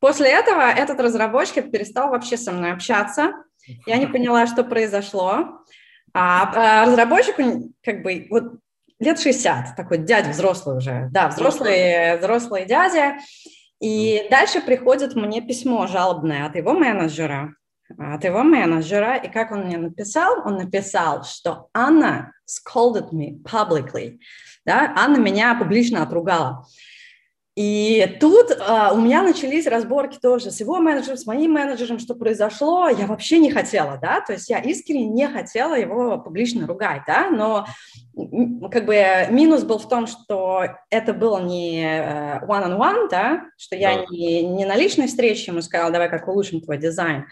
A: После этого этот разработчик перестал вообще со мной общаться. Я не поняла, что произошло. А, а разработчику как бы вот лет 60, такой дядя взрослый уже, да, взрослый, взрослый дядя. И дальше приходит мне письмо жалобное от его менеджера, от его менеджера, и как он мне написал? Он написал, что Анна scolded me publicly, да, Анна меня публично отругала. И тут а, у меня начались разборки тоже с его менеджером, с моим менеджером, что произошло. Я вообще не хотела, да, то есть я искренне не хотела его публично ругать, да, но как бы минус был в том, что это было не э, one-on-one, -on -one, да, что я да. не, не на личной встрече ему сказала, давай как улучшим твой дизайн,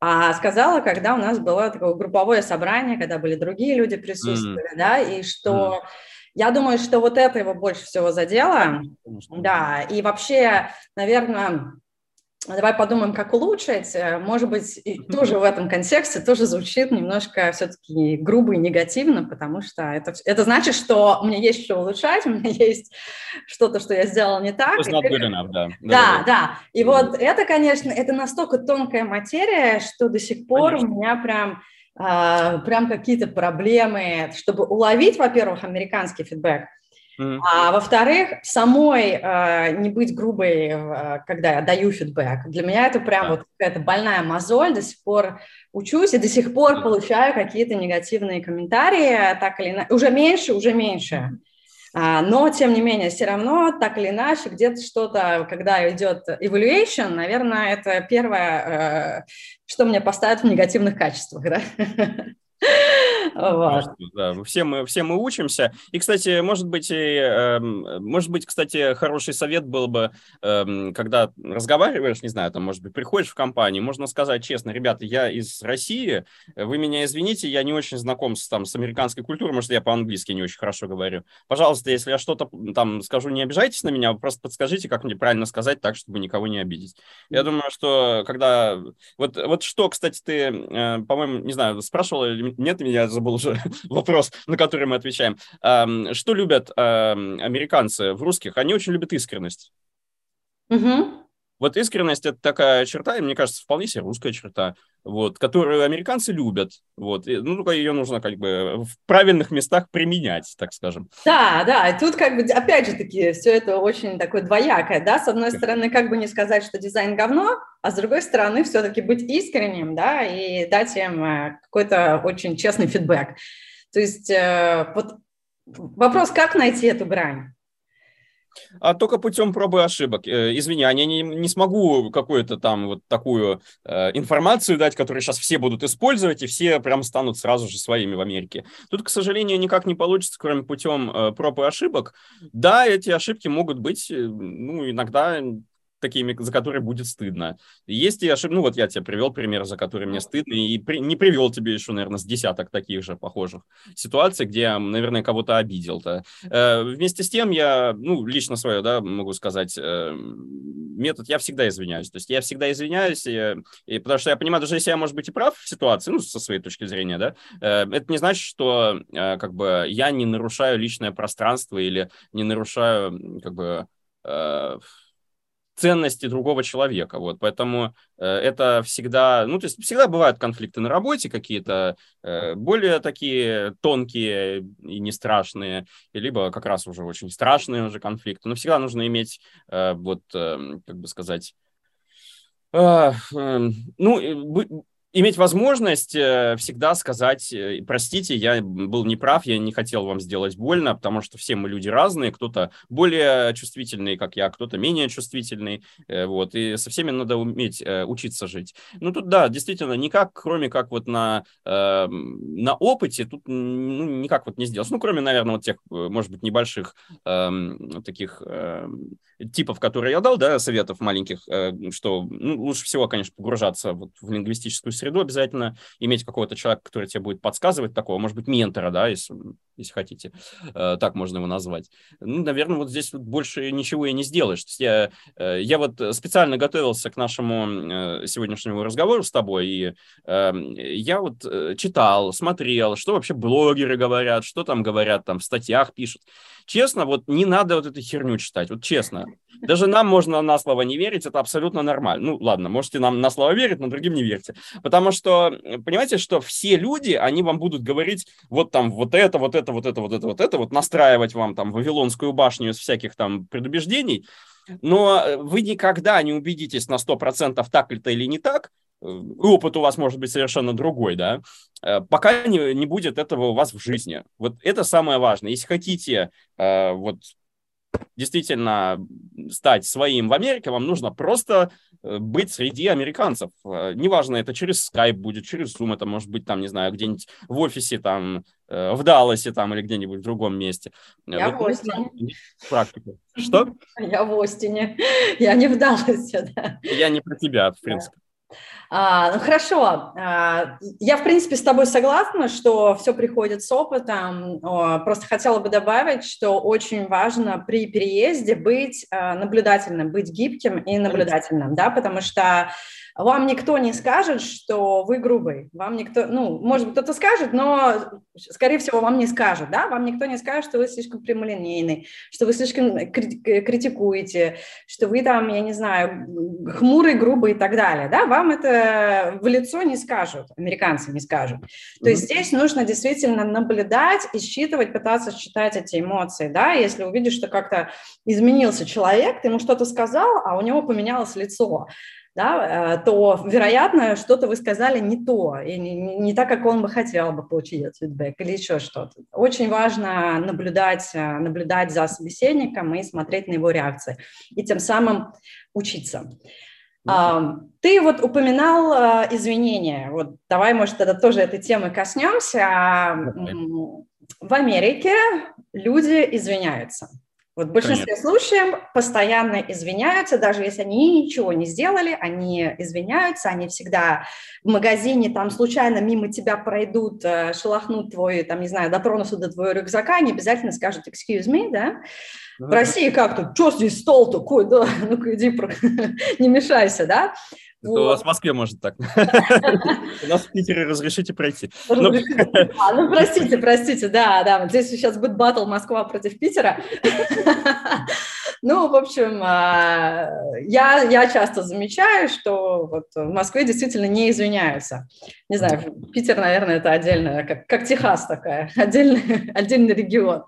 A: а сказала, когда у нас было такое групповое собрание, когда были другие люди присутствовали, mm. да, и что... Mm я думаю, что вот это его больше всего задело. Да, и вообще, наверное, давай подумаем, как улучшить. Может быть, тоже в этом контексте тоже звучит немножко все-таки грубо и негативно, потому что это, это значит, что у меня есть что улучшать, у меня есть что-то, что я сделала не так.
B: Not good enough, да.
A: Да, да. И вот это, конечно, это настолько тонкая материя, что до сих пор конечно. у меня прям прям какие-то проблемы, чтобы уловить, во-первых, американский фидбэк, mm-hmm. а во-вторых, самой э, не быть грубой, э, когда я даю фидбэк. Для меня это прям yeah. вот какая-то больная мозоль, до сих пор учусь и до сих пор yeah. получаю какие-то негативные комментарии, так или иначе, уже меньше, уже меньше. А, но, тем не менее, все равно, так или иначе, где-то что-то, когда идет evaluation, наверное, это первое, э, что мне поставят в негативных качествах. Да?
B: Вот. Да, все мы, все мы учимся. И, кстати, может быть, и, э, может быть, кстати, хороший совет был бы, э, когда разговариваешь, не знаю, там, может быть, приходишь в компанию, можно сказать честно, ребята, я из России, вы меня извините, я не очень знаком с, там, с американской культурой, может, я по-английски не очень хорошо говорю. Пожалуйста, если я что-то там скажу, не обижайтесь на меня, просто подскажите, как мне правильно сказать так, чтобы никого не обидеть. Я думаю, что когда... Вот, вот что, кстати, ты, э, по-моему, не знаю, спрашивал или нет, я забыл уже вопрос, на который мы отвечаем. Что любят американцы в русских? Они очень любят искренность. Угу. Вот искренность – это такая черта, и мне кажется, вполне себе русская черта, вот, которую американцы любят. Вот, и, ну, только ее нужно как бы в правильных местах применять, так скажем.
A: Да, да, и тут как бы, опять же таки, все это очень такое двоякое, да, с одной стороны, как бы не сказать, что дизайн говно, а с другой стороны, все-таки быть искренним, да, и дать им э, какой-то очень честный фидбэк. То есть э, вот вопрос, как найти эту грань?
B: А только путем пробы ошибок. Э, извини, я не, не смогу какую-то там вот такую э, информацию дать, которую сейчас все будут использовать, и все прям станут сразу же своими в Америке. Тут, к сожалению, никак не получится, кроме путем э, проб и ошибок. Да, эти ошибки могут быть, э, ну, иногда такими, за которые будет стыдно. Есть и ошибки, ну вот я тебе привел пример, за который мне стыдно, и при, не привел тебе еще, наверное, с десяток таких же похожих ситуаций, где я, наверное, кого-то обидел-то. Э, вместе с тем я, ну, лично свое, да, могу сказать, э, метод, я всегда извиняюсь. То есть я всегда извиняюсь, и, и, потому что я понимаю, даже если я, может быть, и прав в ситуации, ну, со своей точки зрения, да, э, это не значит, что, э, как бы, я не нарушаю личное пространство или не нарушаю, как бы, э, ценности другого человека. Вот, поэтому э, это всегда, ну, то есть всегда бывают конфликты на работе какие-то э, более такие тонкие и не страшные, либо как раз уже очень страшные уже конфликты. Но всегда нужно иметь, э, вот, э, как бы сказать, э, э, ну, иметь возможность э, всегда сказать, э, простите, я был неправ, я не хотел вам сделать больно, потому что все мы люди разные, кто-то более чувствительный, как я, кто-то менее чувствительный, э, вот, и со всеми надо уметь учиться жить. Ну, тут, да, действительно, никак, кроме как вот на, на опыте, тут ну, никак вот не сделать. Ну, кроме, наверное, вот тех, может быть, небольших эм, таких эм, типов, которые я дал, да, советов маленьких, что ну, лучше всего, конечно, погружаться вот в лингвистическую среду обязательно, иметь какого-то человека, который тебе будет подсказывать такого, может быть, ментора, да, если, если хотите, э, так можно его назвать. Ну, наверное, вот здесь вот больше ничего и не сделаешь. То есть я, э, я вот специально готовился к нашему э, сегодняшнему разговору с тобой, и я вот читал, смотрел, что вообще блогеры говорят, что там говорят, там в статьях пишут. Честно, вот не надо вот эту херню читать, вот честно. Даже нам можно на слово не верить, это абсолютно нормально. Ну, ладно, можете нам на слово верить, но другим не верьте. Потому что, понимаете, что все люди, они вам будут говорить вот там вот это, вот это, вот это, вот это, вот это, вот настраивать вам там Вавилонскую башню из всяких там предубеждений, но вы никогда не убедитесь на 100% так это или не так, опыт у вас может быть совершенно другой, да, э, пока не, не будет этого у вас в жизни. Вот это самое важное. Если хотите э, вот действительно стать своим в Америке, вам нужно просто э, быть среди американцев. Э, неважно, это через Skype будет, через Zoom, это может быть там, не знаю, где-нибудь в офисе там, э, в Далласе там или где-нибудь в другом месте.
A: Я вот в Остине.
B: Практику. Что?
A: Я в Остине. Я не в Далласе, да.
B: Я не про тебя, в принципе. Да.
A: А, ну хорошо, а, я в принципе с тобой согласна, что все приходит с опытом. Просто хотела бы добавить, что очень важно при переезде быть а, наблюдательным, быть гибким и наблюдательным, да, потому что вам никто не скажет, что вы грубый. Вам никто, ну, может быть, кто-то скажет, но, скорее всего, вам не скажет, да? Вам никто не скажет, что вы слишком прямолинейный, что вы слишком критикуете, что вы там, я не знаю, хмурый, грубый и так далее, да? Вам это в лицо не скажут, американцы не скажут. То есть здесь нужно действительно наблюдать и считывать, пытаться считать эти эмоции, да? Если увидишь, что как-то изменился человек, ты ему что-то сказал, а у него поменялось лицо, да, э, то, вероятно, что-то вы сказали не то, и не, не так, как он бы хотел бы получить этот фидбэк или еще что-то. Очень важно наблюдать, э, наблюдать за собеседником и смотреть на его реакции, и тем самым учиться. Ты вот упоминал а, извинения. Вот давай, может, тогда тоже этой темы коснемся. В Америке люди извиняются. Вот в большинстве Конечно. случаев постоянно извиняются, даже если они ничего не сделали, они извиняются, они всегда в магазине там случайно мимо тебя пройдут, э, шелохнут твой, там, не знаю, дотронутся до твоего рюкзака, они обязательно скажут excuse me, да? В России как-то, что здесь стол такой, да, ну-ка иди, не мешайся, да?
B: Это вот. у вас в Москве может так. У нас в Питере разрешите пройти. Ну,
A: а, ну, простите, простите, да, да. Здесь сейчас будет батл Москва против Питера. Ну, в общем, а, я, я часто замечаю, что вот в Москве действительно не извиняются. Не знаю, Питер, наверное, это отдельно, как, как Техас такая, отдельный, отдельный регион.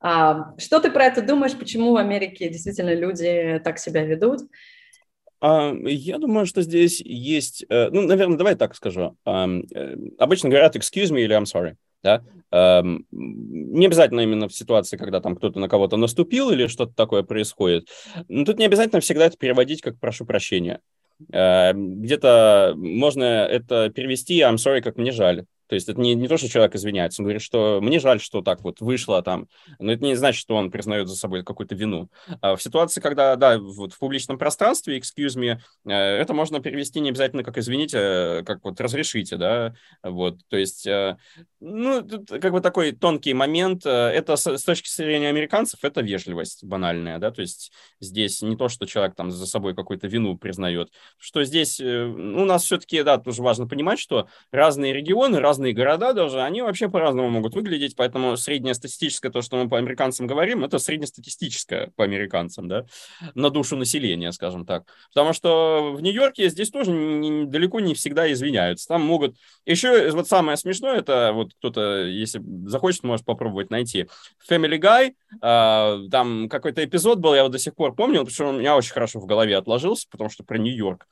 A: А, что ты про это думаешь? Почему в Америке действительно люди так себя ведут?
B: А, я думаю, что здесь есть, э, ну, наверное, давай так скажу. Э, обычно говорят excuse me или I'm sorry. Да? Не обязательно именно в ситуации, когда там кто-то на кого-то наступил или что-то такое происходит. Но тут не обязательно всегда это переводить как «прошу прощения». Где-то можно это перевести «I'm sorry», как «мне жаль». То есть это не, не то, что человек извиняется, он говорит, что мне жаль, что так вот вышло там, но это не значит, что он признает за собой какую-то вину. А в ситуации, когда, да, вот в публичном пространстве, excuse me, э, это можно перевести не обязательно как извините, э, как вот разрешите, да, вот, то есть, э, ну, как бы такой тонкий момент, это с, точки зрения американцев, это вежливость банальная, да, то есть здесь не то, что человек там за собой какую-то вину признает, что здесь, ну, у нас все-таки, да, тоже важно понимать, что разные регионы, разные города даже, они вообще по-разному могут выглядеть, поэтому среднестатистическое, то, что мы по американцам говорим, это среднестатистическое по американцам, да, на душу населения, скажем так. Потому что в Нью-Йорке здесь тоже не, далеко не всегда извиняются. Там могут... Еще вот самое смешное, это вот кто-то, если захочет, может попробовать найти. Family Guy, э, там какой-то эпизод был, я вот до сих пор помню, потому что он у меня очень хорошо в голове отложился, потому что про Нью-Йорк.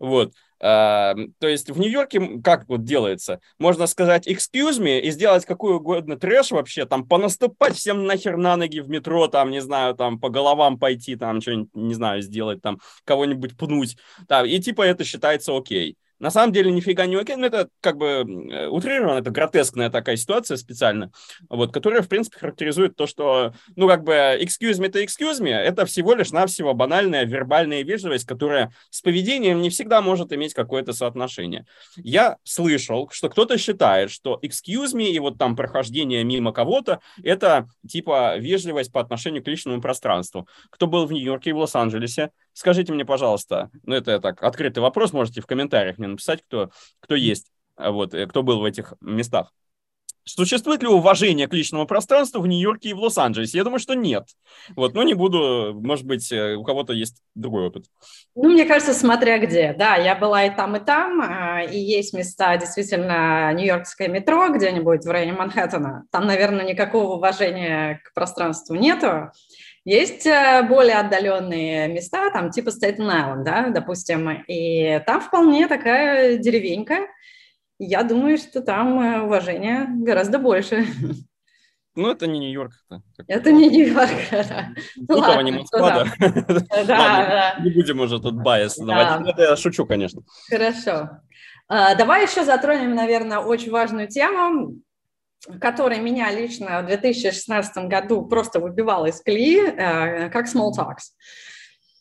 B: Вот. Эм, то есть в Нью-Йорке как вот делается? Можно сказать excuse me и сделать какой угодно трэш вообще, там понаступать всем нахер на ноги в метро, там, не знаю, там по головам пойти, там что-нибудь, не знаю, сделать, там кого-нибудь пнуть, да, и типа это считается окей. На самом деле нифига не окей, но это как бы э, утрировано, это гротескная такая ситуация специально, вот, которая, в принципе, характеризует то, что, ну, как бы, excuse me, to excuse me, это всего лишь навсего банальная вербальная вежливость, которая с поведением не всегда может иметь какое-то соотношение. Я слышал, что кто-то считает, что excuse me и вот там прохождение мимо кого-то, это типа вежливость по отношению к личному пространству. Кто был в Нью-Йорке и в Лос-Анджелесе, Скажите мне, пожалуйста, ну это так, открытый вопрос, можете в комментариях мне написать, кто, кто есть, а вот, э, кто был в этих местах. Существует ли уважение к личному пространству в Нью-Йорке и в Лос-Анджелесе? Я думаю, что нет. Вот, но не буду, может быть, э, у кого-то есть другой опыт.
A: Ну, мне кажется, смотря где. Да, я была и там, и там, а, и есть места, действительно, Нью-Йоркское метро где-нибудь в районе Манхэттена. Там, наверное, никакого уважения к пространству нету. Есть э, более отдаленные места, там типа Staten Island, да, допустим, и там вполне такая деревенька. Я думаю, что там э, уважение гораздо больше.
B: Ну, это не Нью-Йорк.
A: Это, это не Нью-Йорк, да.
B: Ну, ладно, не Москва, да. Да, да. Не будем уже тут байс. Это я шучу, конечно.
A: Хорошо. А, давай еще затронем, наверное, очень важную тему который меня лично в 2016 году просто выбивал из колеи, э, как small talks.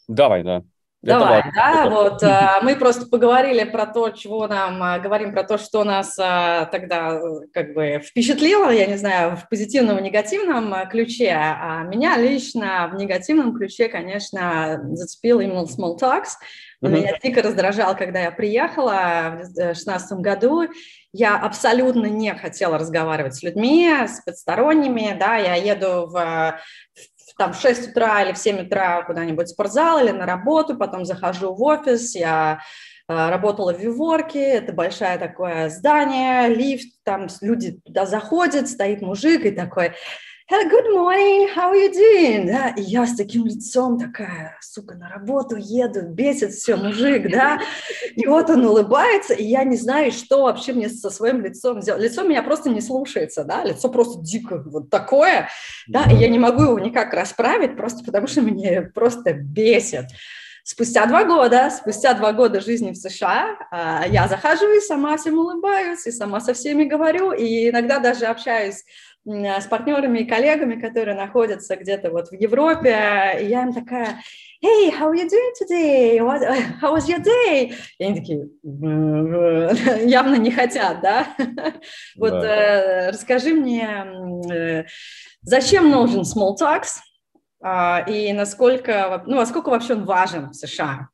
B: Давай, да.
A: Давай, Это да, вот э, мы просто поговорили про то, чего нам, э, говорим про то, что нас тогда как бы впечатлило, я не знаю, в позитивном и негативном ключе, а меня лично в негативном ключе, конечно, зацепил именно small talks, mm-hmm. меня дико раздражал, когда я приехала в 2016 году. Я абсолютно не хотела разговаривать с людьми, с подсторонними. Да, я еду в, в там, в 6 утра или в 7 утра куда-нибудь в спортзал или на работу, потом захожу в офис, я э, работала в Виворке, это большое такое здание, лифт, там люди туда заходят, стоит мужик и такой, Hello, good morning, how are you doing? Да, и я с таким лицом такая, сука, на работу еду, бесит все, мужик, да. И вот он улыбается, и я не знаю, что вообще мне со своим лицом сделать. Лицо меня просто не слушается, да, лицо просто дико вот такое, да, и я не могу его никак расправить, просто потому что мне просто бесит. спустя два года, спустя два года жизни в США, а, я захожу и сама всем улыбаюсь, и сама со всеми говорю, и иногда даже общаюсь с партнерами и коллегами, которые находятся где-то вот в Европе, и я им такая, hey, how are you doing today? What, how was your day? И они такие, явно не хотят, да? Вот да. Э, расскажи мне, э, зачем нужен small talks? А, и насколько, ну, а сколько вообще он важен в США?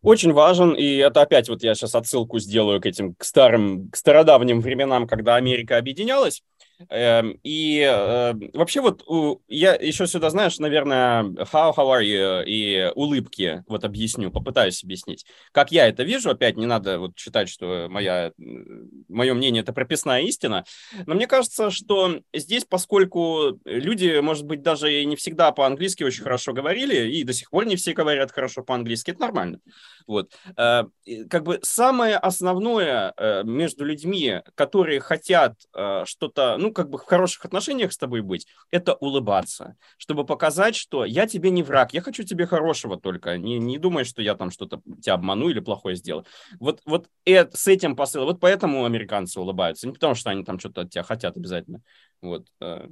B: Очень важен, и это опять вот я сейчас отсылку сделаю к этим к старым, к стародавним временам, когда Америка объединялась. Эм, и э, вообще вот я еще сюда, знаешь, наверное, how, how are you и улыбки вот объясню, попытаюсь объяснить. Как я это вижу, опять не надо вот считать, что моя, мое мнение это прописная истина, но мне кажется, что здесь, поскольку люди, может быть, даже и не всегда по-английски очень хорошо говорили, и до сих пор не все говорят хорошо по-английски, это нормально. Вот. Э, как бы самое основное э, между людьми, которые хотят что-то, ну, как бы в хороших отношениях с тобой быть, это улыбаться, чтобы показать, что я тебе не враг, я хочу тебе хорошего только, не, не думай, что я там что-то тебя обману или плохое сделаю. Вот, вот это, с этим посылом, вот поэтому американцы улыбаются, не потому что они там что-то от тебя хотят обязательно. Вот. Э,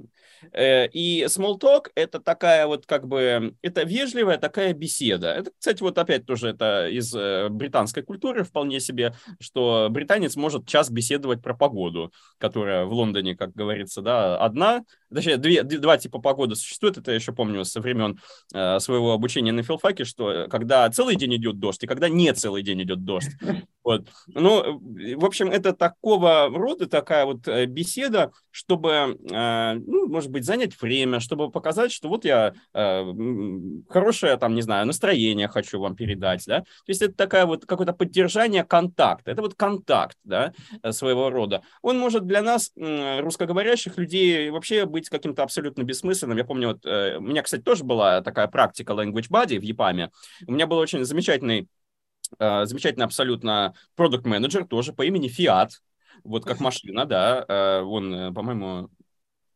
B: э, и small talk – это такая вот как бы, это вежливая такая беседа. Это, кстати, вот опять тоже это из э, британской культуры вполне себе, что британец может час беседовать про погоду, которая в Лондоне, как говорится, да, одна, точнее, две, два типа погоды существует, это я еще помню со времен своего обучения на филфаке, что когда целый день идет дождь и когда не целый день идет дождь. Вот. Ну, в общем, это такого рода такая вот беседа, чтобы Э, ну, может быть, занять время, чтобы показать, что вот я э, хорошее, там, не знаю, настроение хочу вам передать, да. То есть это такая вот какое-то поддержание контакта. Это вот контакт, да, э, своего рода. Он может для нас, русскоговорящих людей, вообще быть каким-то абсолютно бессмысленным. Я помню, вот, у меня, кстати, тоже была такая практика Language Buddy в ЕПАМе. У меня был очень замечательный замечательный абсолютно продукт менеджер тоже по имени Fiat, вот как машина, да, он, по-моему,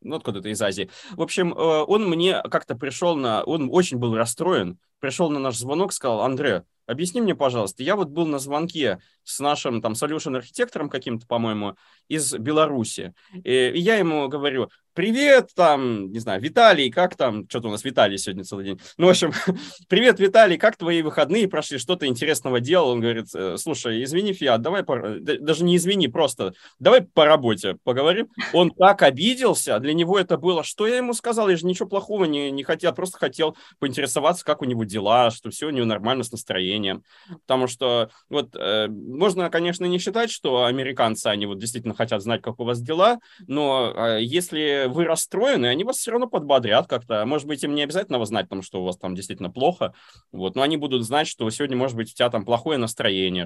B: ну, откуда-то из Азии. В общем, э, он мне как-то пришел на... Он очень был расстроен, пришел на наш звонок, сказал, Андре, объясни мне, пожалуйста, я вот был на звонке с нашим там solution архитектором каким-то, по-моему, из Беларуси, и я ему говорю, привет, там, не знаю, Виталий, как там, что-то у нас Виталий сегодня целый день. Ну, в общем, привет, Виталий, как твои выходные прошли, что-то интересного делал? Он говорит, «Э, слушай, извини, Фиат, давай, по... даже не извини, просто давай по работе поговорим. Он так обиделся, для него это было, что я ему сказал, я же ничего плохого не, не хотел, просто хотел поинтересоваться, как у него дела, что все у него нормально с настроением. Потому что вот э, можно, конечно, не считать, что американцы, они вот действительно хотят знать, как у вас дела, но э, если вы расстроены, они вас все равно подбодрят как-то. Может быть, им не обязательно вас знать, там, что у вас там действительно плохо, вот, но они будут знать, что сегодня, может быть, у тебя там плохое настроение,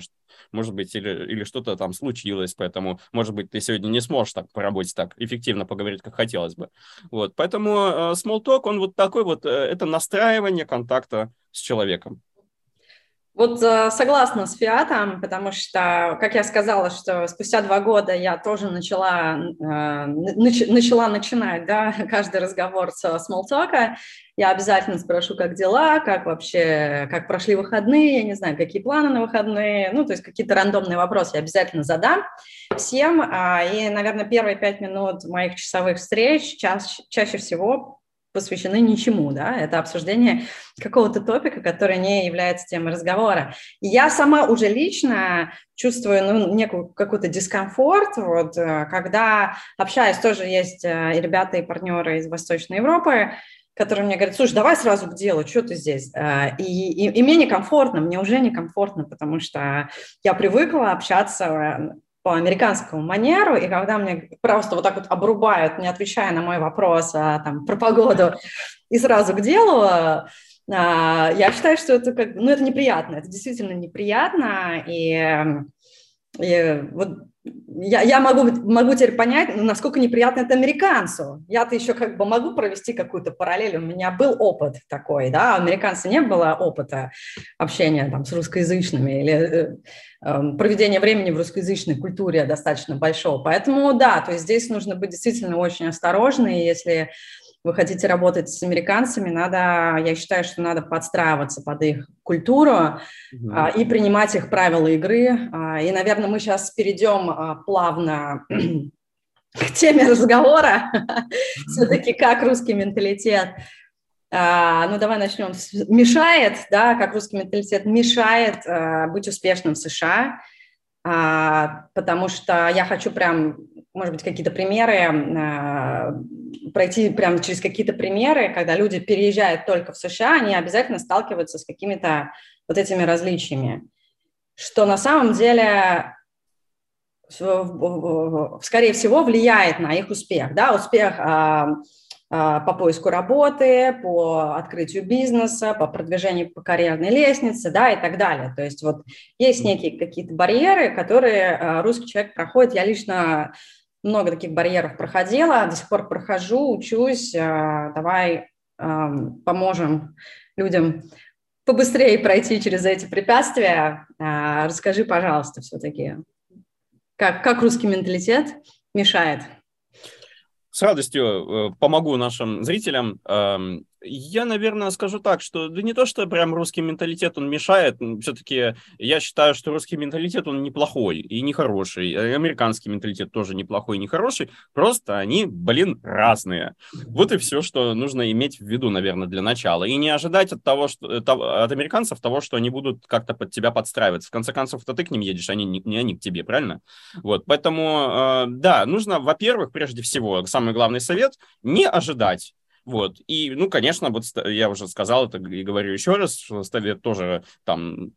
B: может быть, или, или что-то там случилось, поэтому, может быть, ты сегодня не сможешь так по работе так эффективно поговорить, как хотелось бы. Вот, поэтому э, small talk, он вот такой вот, э, это настраивание контакта с человеком.
A: Вот э, согласна с Фиатом, потому что, как я сказала, что спустя два года я тоже начала, э, нач, начала начинать да, каждый разговор с смолтока. Я обязательно спрошу, как дела, как вообще, как прошли выходные, я не знаю, какие планы на выходные, ну, то есть какие-то рандомные вопросы я обязательно задам всем. А, и, наверное, первые пять минут моих часовых встреч ча- чаще всего посвящены ничему, да, это обсуждение какого-то топика, который не является темой разговора. И я сама уже лично чувствую ну, некую какой-то дискомфорт, вот, э, когда общаюсь, тоже есть э, и ребята, и партнеры из Восточной Европы, которые мне говорят, слушай, давай сразу к делу, что ты здесь? Э, и, и, и мне некомфортно, мне уже некомфортно, потому что я привыкла общаться по американскому манеру, и когда мне просто вот так вот обрубают, не отвечая на мой вопрос а, там, про погоду, и сразу к делу, а, я считаю, что это как, ну, это неприятно, это действительно неприятно, и, и вот я, я могу, могу теперь понять, насколько неприятно это американцу. Я-то еще как бы могу провести какую-то параллель. У меня был опыт такой, да, у американца не было опыта общения там, с русскоязычными или э, э, проведения времени в русскоязычной культуре достаточно большого. Поэтому, да, то есть здесь нужно быть действительно очень осторожной, если вы хотите работать с американцами, надо, я считаю, что надо подстраиваться под их культуру угу. а, и принимать их правила игры. А, и, наверное, мы сейчас перейдем а, плавно к теме разговора, все-таки как русский менталитет а, ну, давай начнем. Мешает, да, как русский менталитет мешает а, быть успешным в США, а, потому что я хочу прям, может быть, какие-то примеры, а, пройти прям через какие-то примеры, когда люди переезжают только в США, они обязательно сталкиваются с какими-то вот этими различиями, что на самом деле скорее всего влияет на их успех, да, успех а, а, по поиску работы, по открытию бизнеса, по продвижению по карьерной лестнице, да, и так далее. То есть вот есть некие какие-то барьеры, которые а, русский человек проходит. Я лично много таких барьеров проходила, до сих пор прохожу, учусь. А, давай поможем людям побыстрее пройти через эти препятствия. Расскажи, пожалуйста, все-таки, как, как русский менталитет мешает
B: с радостью э, помогу нашим зрителям. Я, наверное, скажу так, что да не то, что прям русский менталитет, он мешает, все-таки я считаю, что русский менталитет, он неплохой и нехороший, американский менталитет тоже неплохой и нехороший, просто они, блин, разные. Вот и все, что нужно иметь в виду, наверное, для начала. И не ожидать от того, что, э, от американцев того, что они будут как-то под тебя подстраиваться. В конце концов, это ты к ним едешь, они не, не они к тебе, правильно? Вот, поэтому, э, да, нужно, во-первых, прежде всего, самый главный совет, не ожидать вот. И, ну, конечно, вот я уже сказал это и говорю еще раз, что ставит тоже там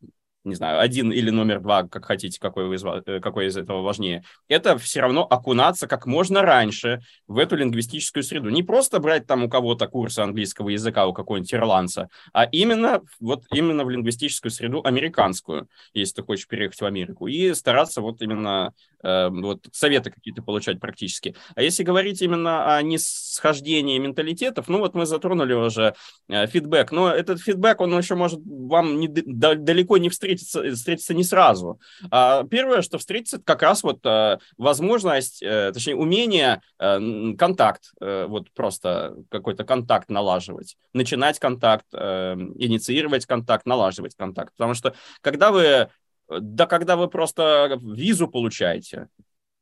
B: не знаю, один или номер два, как хотите, какой, из, э, какой из этого важнее, это все равно окунаться как можно раньше в эту лингвистическую среду. Не просто брать там у кого-то курсы английского языка, у какого-нибудь ирландца, а именно, вот именно в лингвистическую среду американскую, если ты хочешь переехать в Америку, и стараться вот именно э, вот советы какие-то получать практически. А если говорить именно о нисхождении менталитетов, ну вот мы затронули уже э, фидбэк, но этот фидбэк, он еще может вам не, далеко не встретить встретиться, встретиться не сразу. А первое, что встретится, это как раз вот а, возможность, а, точнее, умение контакт, вот просто какой-то контакт налаживать, начинать контакт, инициировать контакт, налаживать контакт. Потому что когда вы да когда вы просто визу получаете,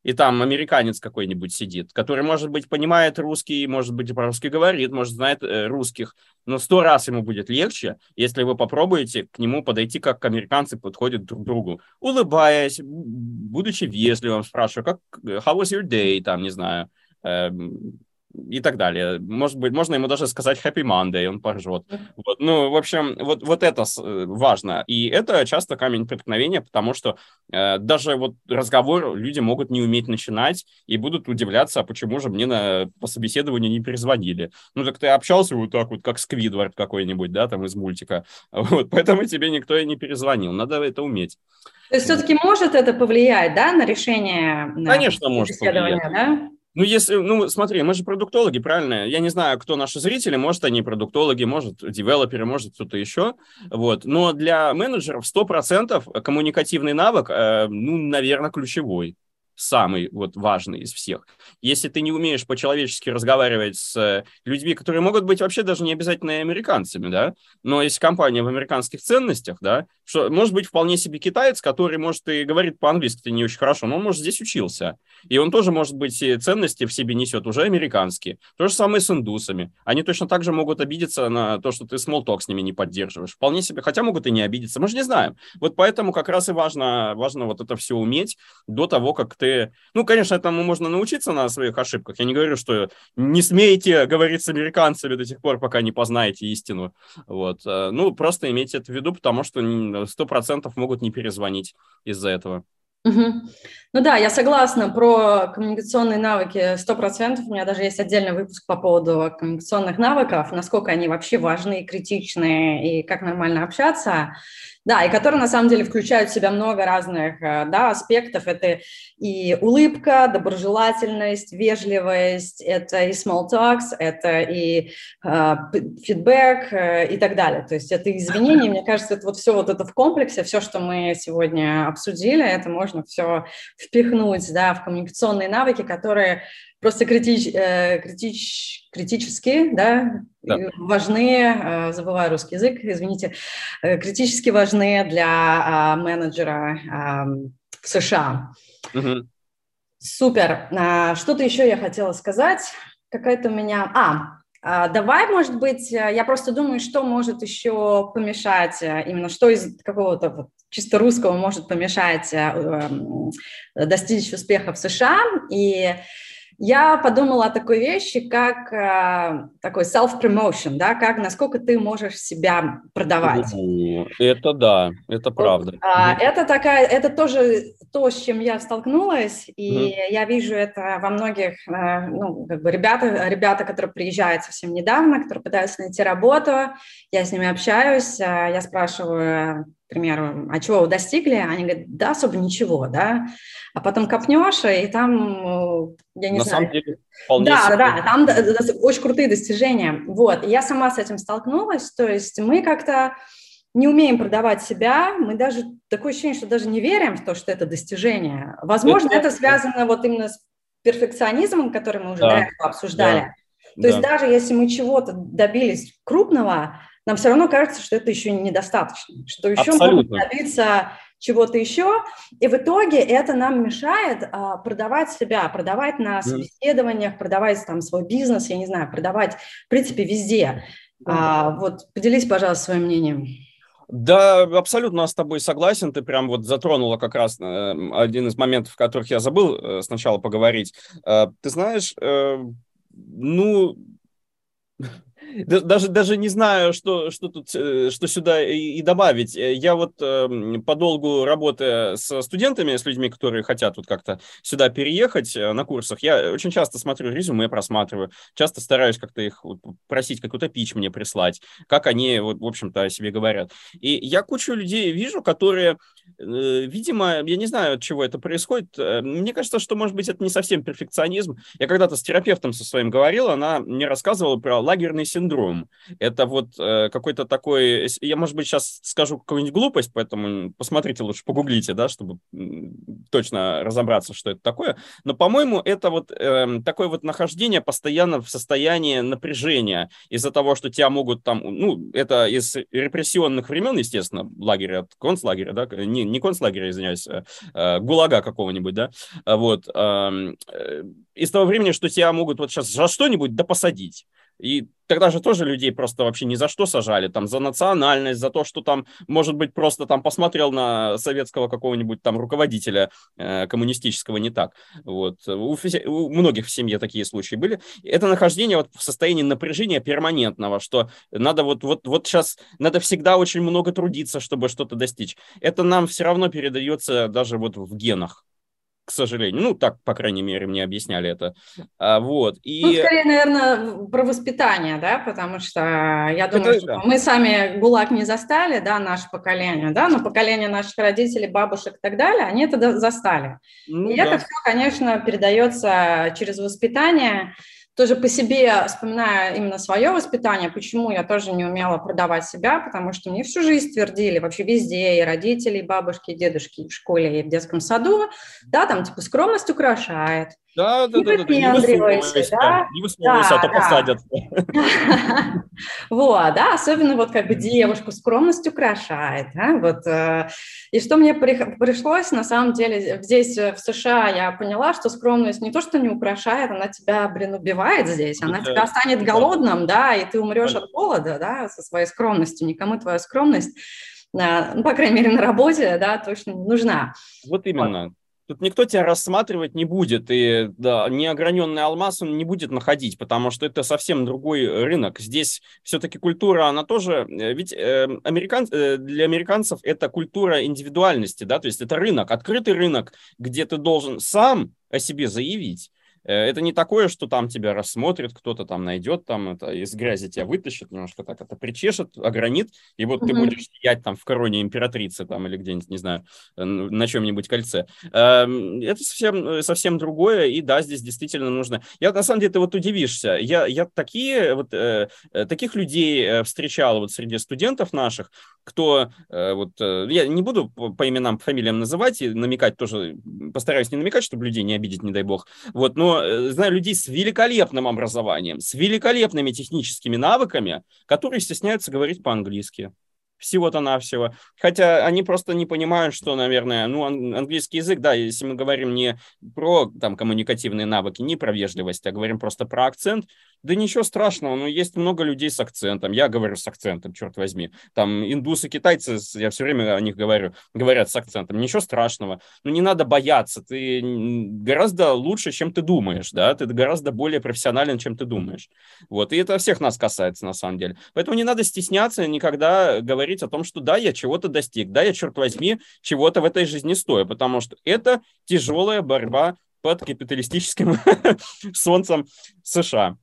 B: и там американец какой-нибудь сидит, который, может быть, понимает русский, может быть, по-русски говорит, может, знает э, русских, но сто раз ему будет легче, если вы попробуете к нему подойти, как американцы подходят друг к другу, улыбаясь, будучи вежливым, спрашивая, как, how was your day, там, не знаю, э, и так далее. Может быть, можно ему даже сказать Happy Monday, он поржет. Вот. Ну, в общем, вот, вот это э, важно. И это часто камень преткновения, потому что э, даже вот разговор люди могут не уметь начинать и будут удивляться, а почему же мне на, по собеседованию не перезвонили. Ну, так ты общался вот так вот, как Сквидвард какой-нибудь, да, там из мультика. Вот, поэтому тебе никто и не перезвонил. Надо это уметь.
A: То есть все-таки может это повлиять, да, на решение
B: Конечно, на может повлиять. да? Ну, если, ну, смотри, мы же продуктологи, правильно? Я не знаю, кто наши зрители, может, они продуктологи, может, девелоперы, может, кто-то еще, вот. Но для менеджеров 100% коммуникативный навык, э, ну, наверное, ключевой самый вот важный из всех. Если ты не умеешь по-человечески разговаривать с э, людьми, которые могут быть вообще даже не обязательно американцами, да, но если компания в американских ценностях, да, что может быть вполне себе китаец, который, может, и говорит по-английски не очень хорошо, но он, может, здесь учился, и он тоже, может быть, ценности в себе несет уже американские. То же самое с индусами. Они точно так же могут обидеться на то, что ты смолток с ними не поддерживаешь. Вполне себе, хотя могут и не обидеться. Мы же не знаем. Вот поэтому как раз и важно, важно вот это все уметь до того, как ты ну, конечно, этому можно научиться на своих ошибках. Я не говорю, что не смейте говорить с американцами до тех пор, пока не познаете истину. Вот. Э, ну, просто имейте это в виду, потому что 100% могут не перезвонить из-за этого.
A: Угу. Ну да, я согласна про коммуникационные навыки 100%. У меня даже есть отдельный выпуск по поводу коммуникационных навыков, насколько они вообще важны, критичны и как нормально общаться. Да, и которые на самом деле включают в себя много разных э, да, аспектов. Это и улыбка, доброжелательность, вежливость, это и small talks, это и э, фидбэк э, и так далее. То есть это извинения, мне кажется, это вот все вот это в комплексе, все, что мы сегодня обсудили, это можно все впихнуть да, в коммуникационные навыки, которые просто критич, критич, критически, да, да. важны, забываю русский язык, извините, критически важны для менеджера в США. Угу. Супер. Что-то еще я хотела сказать. Какая-то у меня... А, а, давай, может быть, э, я просто думаю, что может еще помешать, э, именно что из какого-то вот чисто русского может помешать э, эм, достичь успеха в США. И я подумала о такой вещи, как э, такой self-promotion, да, как насколько ты можешь себя продавать.
B: Это да, это правда. Вот,
A: а, это такая, это тоже то, с чем я столкнулась, и mm я вижу это во многих, э, ну, как бы ребята, ребята, которые приезжают совсем недавно, которые пытаются найти работу, я с ними общаюсь, э, я спрашиваю, примеру, а чего вы достигли? Они говорят, да, особо ничего, да. А потом копнешь, и там, я не На знаю. Самом деле, вполне да, себе. да, там очень крутые достижения. Вот, и я сама с этим столкнулась, то есть мы как-то не умеем продавать себя, мы даже, такое ощущение, что даже не верим в то, что это достижение. Возможно, это, это связано вот именно с перфекционизмом, который мы уже да. до этого обсуждали. Да. То да. есть даже если мы чего-то добились крупного, нам все равно кажется, что это еще недостаточно, что еще Абсолютно. можно добиться чего-то еще, и в итоге это нам мешает а, продавать себя, продавать на собеседованиях, продавать там свой бизнес, я не знаю, продавать, в принципе, везде. А, вот поделись, пожалуйста, своим мнением.
B: Да, абсолютно с тобой согласен. Ты прям вот затронула как раз э, один из моментов, о которых я забыл э, сначала поговорить. Э, ты знаешь, ну, даже, даже не знаю, что, что тут, э, что сюда и, и добавить. Э, я вот э, подолгу работая с студентами, с людьми, которые хотят вот как-то сюда переехать э, на курсах, я очень часто смотрю резюме, просматриваю, часто стараюсь как-то их просить какой-то пич мне прислать, как они, вот, в общем-то, о себе говорят. И я кучу людей вижу, которые, э, видимо, я не знаю, от чего это происходит, мне кажется, что, может быть, это не совсем перфекционизм. Я когда-то с терапевтом со своим говорил, она мне рассказывала про лагерный синдром, синдром. Это вот э, какой-то такой... Я, может быть, сейчас скажу какую-нибудь глупость, поэтому посмотрите лучше, погуглите, да, чтобы точно разобраться, что это такое. Но, по-моему, это вот э, такое вот нахождение постоянно в состоянии напряжения из-за того, что тебя могут там... Ну, это из репрессионных времен, естественно, лагеря, концлагеря, да, не, не концлагеря, извиняюсь, э, э, ГУЛАГа какого-нибудь, да, вот, э, э, из того времени, что тебя могут вот сейчас за что-нибудь да посадить. И тогда же тоже людей просто вообще ни за что сажали, там, за национальность, за то, что там, может быть, просто там посмотрел на советского какого-нибудь там руководителя э, коммунистического не так. Вот. У, у многих в семье такие случаи были. Это нахождение вот в состоянии напряжения перманентного, что надо вот, вот, вот сейчас, надо всегда очень много трудиться, чтобы что-то достичь. Это нам все равно передается даже вот в генах к сожалению. Ну, так, по крайней мере, мне объясняли это. А, вот.
A: И... Ну, скорее, наверное, про воспитание, да, потому что я думаю, это, что да. мы сами ГУЛАГ не застали, да, наше поколение, да, но поколение наших родителей, бабушек и так далее, они это застали. Ну, и да. это все, конечно, передается через воспитание, тоже по себе вспоминая именно свое воспитание, почему я тоже не умела продавать себя, потому что мне всю жизнь твердили, вообще везде, и родители, и бабушки, и дедушки, и в школе, и в детском саду, да, там типа скромность украшает,
B: да, да, да, да, не высовывайся, да? не высовывайся, да, а то да. посадят.
A: Вот, да, особенно вот как бы девушку скромность украшает, да, вот. Э, и что мне пришлось, на самом деле, здесь э, в США я поняла, что скромность не то, что не украшает, она тебя, блин, убивает здесь, она тебя станет голодным, да, и ты умрешь от голода, да, со своей скромностью, никому твоя скромность ну, по крайней мере, на работе, да, точно не нужна.
B: Вот именно. Тут никто тебя рассматривать не будет, и да, неограненный алмаз он не будет находить, потому что это совсем другой рынок. Здесь все-таки культура, она тоже, э, ведь э, американ, э, для американцев это культура индивидуальности, да, то есть это рынок, открытый рынок, где ты должен сам о себе заявить. Э, это не такое, что там тебя рассмотрит, кто-то там найдет, там это из грязи тебя вытащит, немножко так это причешет, огранит, и вот mm-hmm. ты будешь стоять там в короне императрицы там или где-нибудь, не знаю, на чем-нибудь кольце. Эм, это совсем, э, совсем другое, и да, здесь действительно нужно... Я, на самом деле, ты вот удивишься, я, я такие, вот, э, э таких людей встречал вот среди студентов наших, кто, э, вот, э, я не буду по, по именам, по фамилиям называть и намекать тоже, постараюсь не намекать, чтобы людей не обидеть, не дай бог, вот, но э, знаю людей с великолепным образованием, с великолепными техническими навыками, которые стесняются говорить по-английски всего-то навсего. Хотя они просто не понимают, что, наверное, ну, английский язык, да, если мы говорим не про там коммуникативные навыки, не про вежливость, а говорим просто про акцент, да ничего страшного, но есть много людей с акцентом. Я говорю с акцентом, черт возьми. Там индусы, китайцы, я все время о них говорю, говорят с акцентом. Ничего страшного. Но не надо бояться. Ты гораздо лучше, чем ты думаешь, да? Ты гораздо более профессионален, чем ты думаешь. Вот. И это всех нас касается, на самом деле. Поэтому не надо стесняться никогда говорить о том, что да, я чего-то достиг, да, я, черт возьми, чего-то в этой жизни стою, потому что это тяжелая борьба под капиталистическим солнцем США.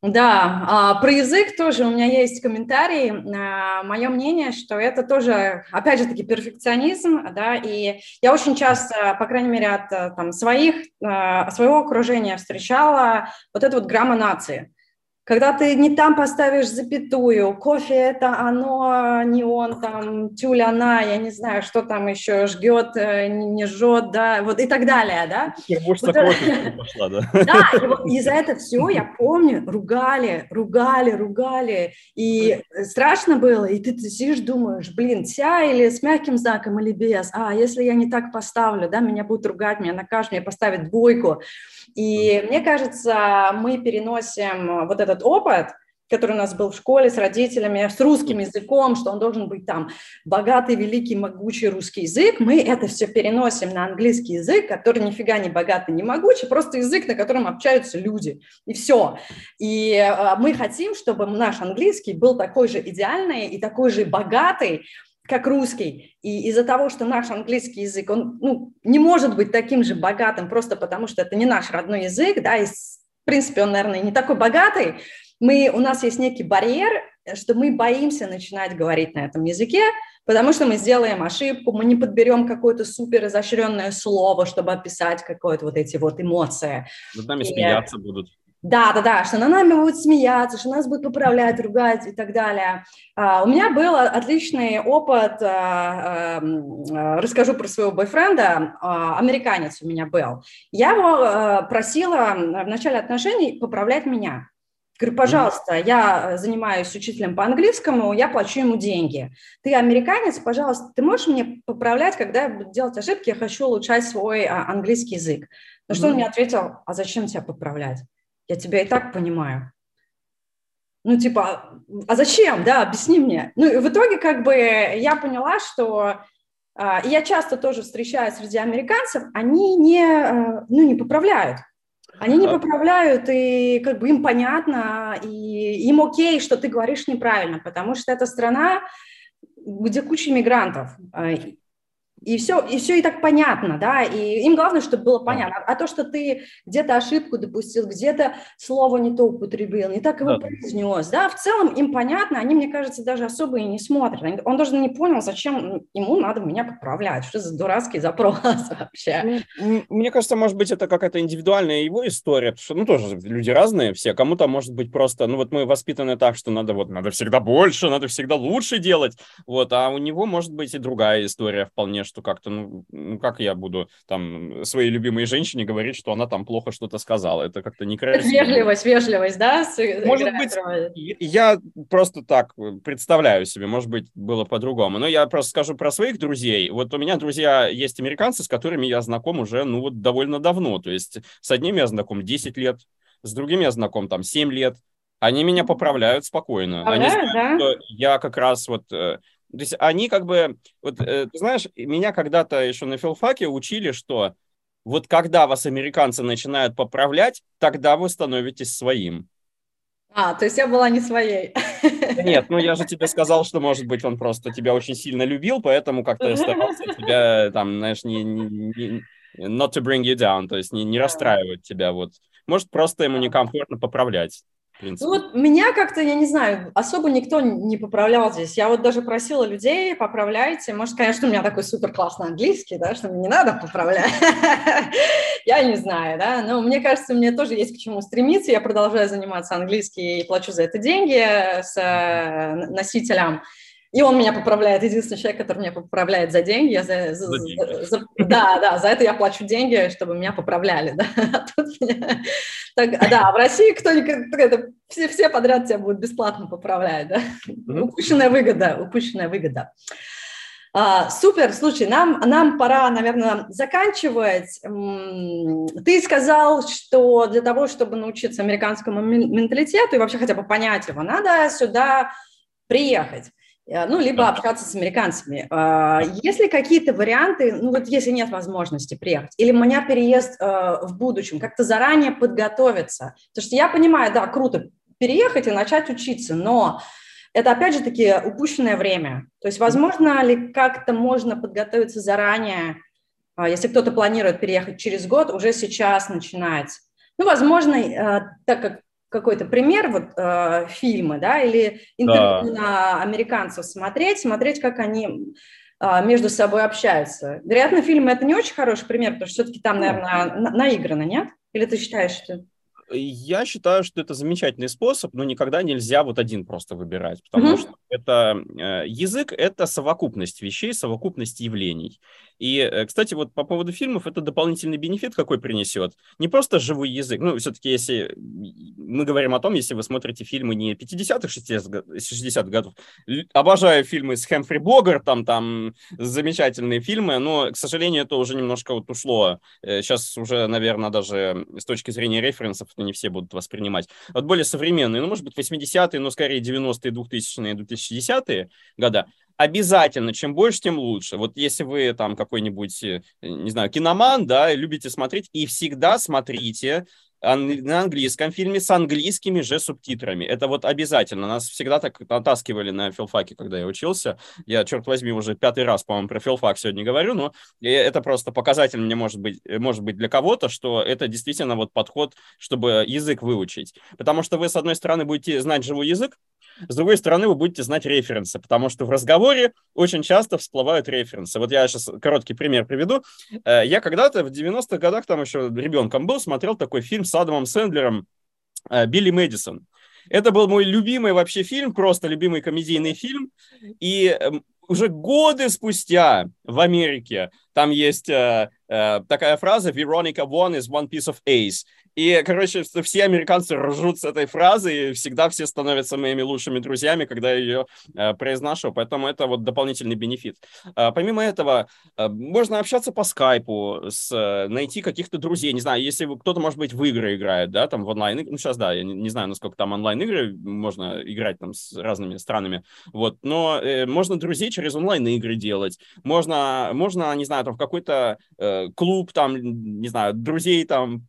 A: Да, а, про язык тоже у меня есть комментарий. А, мое мнение, что это тоже, опять же таки, перфекционизм, да, и я очень часто, по крайней мере, от там, своих, а, своего окружения встречала вот эту вот грамма нации. Когда ты не там поставишь запятую, кофе это оно, не он, там, тюль она, я не знаю, что там еще жгет, э, не, жжет, да, вот и так далее, да.
B: Вот, кофе пошла,
A: да. Да, и, вот, и за это все, я помню, ругали, ругали, ругали, и страшно было, и ты, ты сидишь, думаешь, блин, вся или с мягким знаком, или без, а если я не так поставлю, да, меня будут ругать, меня накажут, мне поставят двойку, и мне кажется, мы переносим вот этот опыт, который у нас был в школе с родителями, с русским языком, что он должен быть там богатый, великий, могучий русский язык, мы это все переносим на английский язык, который нифига не богатый, не могучий, просто язык, на котором общаются люди, и все. И э, мы хотим, чтобы наш английский был такой же идеальный и такой же богатый, как русский. И из-за того, что наш английский язык, он ну, не может быть таким же богатым просто потому, что это не наш родной язык, да, и в принципе он, наверное, не такой богатый, мы, у нас есть некий барьер, что мы боимся начинать говорить на этом языке, потому что мы сделаем ошибку, мы не подберем какое-то супер изощренное слово, чтобы описать какое-то вот эти вот эмоции.
B: Над нами и, смеяться будут.
A: Да, да, да, что на нами будут смеяться, что нас будут поправлять, ругать и так далее. Uh, у меня был отличный опыт, uh, uh, расскажу про своего бойфренда, американец у меня был. Я его просила в начале отношений поправлять меня. Говорю, пожалуйста, я занимаюсь учителем по английскому, я плачу ему деньги. Ты американец, пожалуйста, ты можешь мне поправлять, когда я буду делать ошибки, я хочу улучшать свой английский язык. На что он мне ответил, а зачем тебя поправлять? Я тебя и так понимаю. Ну, типа, а зачем, да, объясни мне. Ну, и в итоге, как бы, я поняла, что а, я часто тоже встречаюсь среди американцев, они не, а, ну, не поправляют. Они не поправляют, и как бы им понятно, и им окей, что ты говоришь неправильно, потому что это страна, где куча мигрантов. И все, и все и так понятно, да, и им главное, чтобы было понятно. А то, что ты где-то ошибку допустил, где-то слово не то употребил, не так его да. произнес, да, в целом им понятно, они, мне кажется, даже особо и не смотрят. Он даже не понял, зачем ему надо меня поправлять, что за дурацкий запрос вообще.
B: Мне кажется, может быть, это какая-то индивидуальная его история, потому что, ну, тоже люди разные все, кому-то, может быть, просто, ну, вот мы воспитаны так, что надо вот, надо всегда больше, надо всегда лучше делать, вот, а у него, может быть, и другая история вполне, что как-то, ну, ну, как я буду там своей любимой женщине говорить, что она там плохо что-то сказала? Это как-то некрасиво.
A: Вежливость, вежливость, да?
B: Может быть, я просто так представляю себе, может быть, было по-другому. Но я просто скажу про своих друзей. Вот у меня друзья есть американцы, с которыми я знаком уже, ну, вот довольно давно. То есть с одним я знаком 10 лет, с другим я знаком там 7 лет. Они меня поправляют спокойно. Поправляют, Они знают, да? что я как раз вот э, то есть они как бы, вот, э, ты знаешь, меня когда-то еще на филфаке учили, что вот когда вас американцы начинают поправлять, тогда вы становитесь своим.
A: А, то есть я была не своей.
B: Нет, ну я же тебе сказал, что, может быть, он просто тебя очень сильно любил, поэтому как-то старался тебя, там, знаешь, не, не, not to bring you down, то есть не, не расстраивать тебя, вот. Может, просто ему некомфортно поправлять.
A: Ну вот меня как-то, я не знаю, особо никто не поправлял здесь. Я вот даже просила людей, поправляйте. Может, конечно, у меня такой супер классный английский, да, что мне не надо поправлять. Я не знаю, да, но мне кажется, мне тоже есть к чему стремиться. Я продолжаю заниматься английским и плачу за это деньги с э, носителем. И он меня поправляет. Единственный человек, который меня поправляет за деньги. Я за, за, за, деньги. за, да, да, за это я плачу деньги, чтобы меня поправляли. Да. А меня, так, да, в России кто-нибудь, все, все подряд тебя будут бесплатно поправлять. Да? Mm-hmm. Упущенная выгода, упущенная выгода. А, супер, слушай, нам, нам пора, наверное, заканчивать. Ты сказал, что для того, чтобы научиться американскому менталитету и вообще хотя бы понять его, надо сюда приехать ну, либо да. общаться с американцами. А, есть ли какие-то варианты, ну, вот если нет возможности приехать, или у меня переезд э, в будущем, как-то заранее подготовиться? Потому что я понимаю, да, круто переехать и начать учиться, но это, опять же таки, упущенное время. То есть, возможно ли как-то можно подготовиться заранее, а, если кто-то планирует переехать через год, уже сейчас начинать? Ну, возможно, э, так как какой-то пример, вот э, фильмы, да, или интервью да. на американцев смотреть, смотреть, как они э, между собой общаются. Вероятно, фильмы это не очень хороший пример, потому что все-таки там, ну. наверное, на, наиграно, нет? Или ты считаешь, что...
B: Я считаю, что это замечательный способ, но никогда нельзя вот один просто выбирать, потому mm-hmm. что это э, язык – это совокупность вещей, совокупность явлений. И, э, кстати, вот по поводу фильмов, это дополнительный бенефит какой принесет. Не просто живой язык, ну, все-таки если мы говорим о том, если вы смотрите фильмы не 50-х, 60-х годов, обожаю фильмы с Хэмфри Богар, там, там замечательные фильмы, но, к сожалению, это уже немножко вот ушло. Сейчас э, уже, наверное, даже с точки зрения референсов не все будут воспринимать. Вот более современные, ну, может быть, 80-е, но скорее 90-е, 2000-е, 2010-е года, обязательно, чем больше, тем лучше. Вот если вы там какой-нибудь, э, не знаю, киноман, да, любите смотреть, и всегда смотрите на английском фильме с английскими же субтитрами. Это вот обязательно. Нас всегда так натаскивали на филфаке, когда я учился. Я, черт возьми, уже пятый раз, по-моему, про филфак сегодня говорю, но это просто показатель мне может быть, может быть для кого-то, что это действительно вот подход, чтобы язык выучить. Потому что вы, с одной стороны, будете знать живой язык, с другой стороны, вы будете знать референсы, потому что в разговоре очень часто всплывают референсы. Вот я сейчас короткий пример приведу. Э, я когда-то в 90-х годах, там еще ребенком был, смотрел такой фильм с Адамом Сэндлером э, «Билли Мэдисон». Это был мой любимый вообще фильм, просто любимый комедийный фильм. И эм, уже годы спустя в Америке там есть э, э, такая фраза «Veronica One is one piece of ace». И, короче, все американцы ржут с этой фразы, и всегда все становятся моими лучшими друзьями, когда я ее э, произношу. Поэтому это вот дополнительный бенефит. Э, помимо этого, э, можно общаться по скайпу, с, э, найти каких-то друзей. Не знаю, если кто-то, может быть, в игры играет, да, там в онлайн. Ну, сейчас, да, я не, не знаю, насколько там онлайн-игры можно играть там с разными странами. Вот, но э, можно друзей через онлайн-игры делать. Можно, можно, не знаю, там в какой-то э, клуб, там, не знаю, друзей там,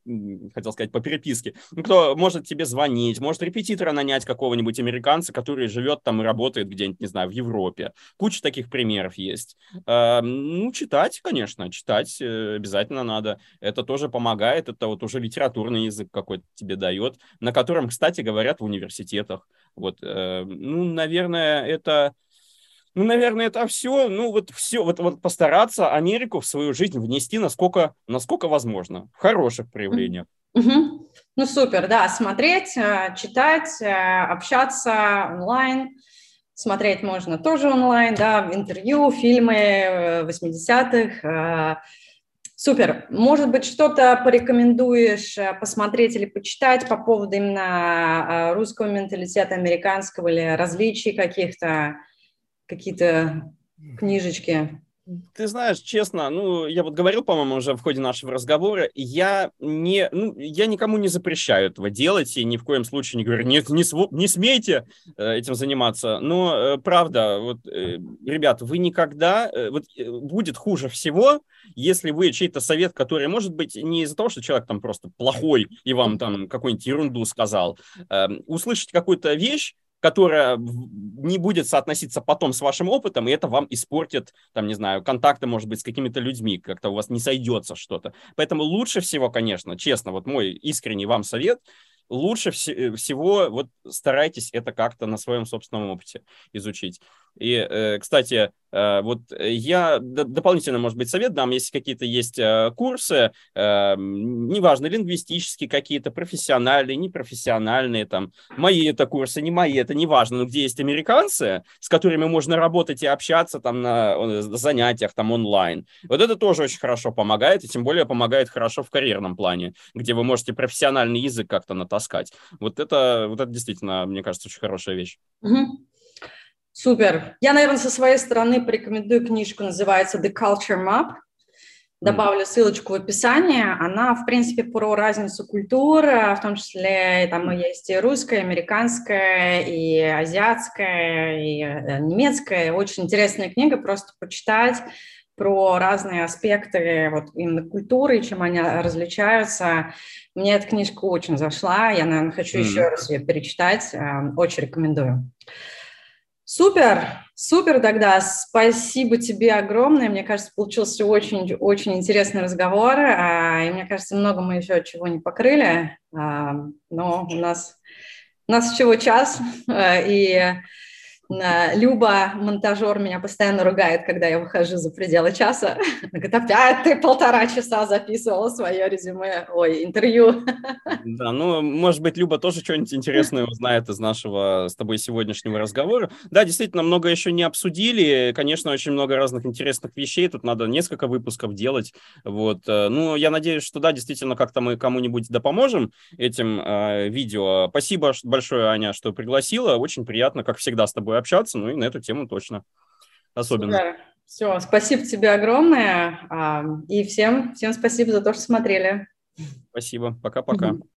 B: хотел сказать, сказать, по переписке. Ну, кто может тебе звонить, может репетитора нанять какого-нибудь американца, который живет там и работает где-нибудь, не знаю, в Европе. Куча таких примеров есть. Э, ну, читать, конечно, читать э, обязательно надо. Это тоже помогает, это вот уже литературный язык какой-то тебе дает, на котором, кстати, говорят в университетах. Вот, э, ну, наверное, это... Ну, наверное, это все. Ну, вот все. Вот, вот постараться Америку в свою жизнь внести насколько, насколько возможно. В хороших проявлениях.
A: Угу. Ну, супер, да, смотреть, э, читать, э, общаться онлайн. Смотреть можно тоже онлайн, да, интервью, фильмы 80-х. Э, супер. Может быть, что-то порекомендуешь посмотреть или почитать по поводу именно русского менталитета, американского или различий каких-то, какие-то книжечки?
B: Ты знаешь, честно, ну, я вот говорил, по-моему, уже в ходе нашего разговора, я не, ну, я никому не запрещаю этого делать, и ни в коем случае не говорю, нет, не, св- не смейте э, этим заниматься. Но, э, правда, вот, э, ребят, вы никогда, вот, будет хуже всего, если вы чей-то совет, который, может быть, не из-за того, что человек там просто плохой и вам там какую-нибудь ерунду сказал, э, услышать какую-то вещь, которая не будет соотноситься потом с вашим опытом, и это вам испортит, там, не знаю, контакты, может быть, с какими-то людьми, как-то у вас не сойдется что-то. Поэтому лучше всего, конечно, честно, вот мой искренний вам совет, лучше вс- всего вот старайтесь это как-то на своем собственном опыте изучить. И, э, кстати, э, вот я дополнительно, может быть, совет дам, если какие-то есть курсы, неважно, лингвистические какие-то, профессиональные, непрофессиональные, там, мои это курсы, не мои, это неважно, но где есть американцы, с которыми можно работать и общаться там на занятиях, там, онлайн. Вот это тоже очень хорошо помогает, и тем более помогает хорошо в карьерном плане, где вы можете профессиональный язык как-то натаскать. Вот это, вот это действительно, мне кажется, очень хорошая вещь.
A: Супер. Я, наверное, со своей стороны порекомендую книжку, называется The Culture Map. Добавлю ссылочку в описании. Она, в принципе, про разницу культур, в том числе там есть и русская, и американская, и азиатская, и э, немецкая. Очень интересная книга, просто почитать про разные аспекты вот именно культуры, чем они различаются. Мне эта книжка очень зашла, я, наверное, хочу mm-hmm. еще раз ее перечитать, э, очень рекомендую. Супер, супер тогда. Спасибо тебе огромное. Мне кажется, получился очень-очень интересный разговор. А, и мне кажется, много мы еще чего не покрыли. А, но у нас, у нас всего час. И Люба, монтажер, меня постоянно ругает, когда я выхожу за пределы часа. Она говорит, опять ты полтора часа записывала свое резюме, ой, интервью.
B: Да, ну, может быть, Люба тоже что-нибудь интересное узнает из нашего с тобой сегодняшнего разговора. Да, действительно, много еще не обсудили. Конечно, очень много разных интересных вещей. Тут надо несколько выпусков делать. Вот. Э, ну, я надеюсь, что да, действительно, как-то мы кому-нибудь да поможем этим э, видео. Спасибо большое, Аня, что пригласила. Очень приятно, как всегда, с тобой общаться, ну и на эту тему точно особенно. Супер.
A: Все, спасибо тебе огромное. И всем, всем спасибо за то, что смотрели.
B: Спасибо. Пока-пока.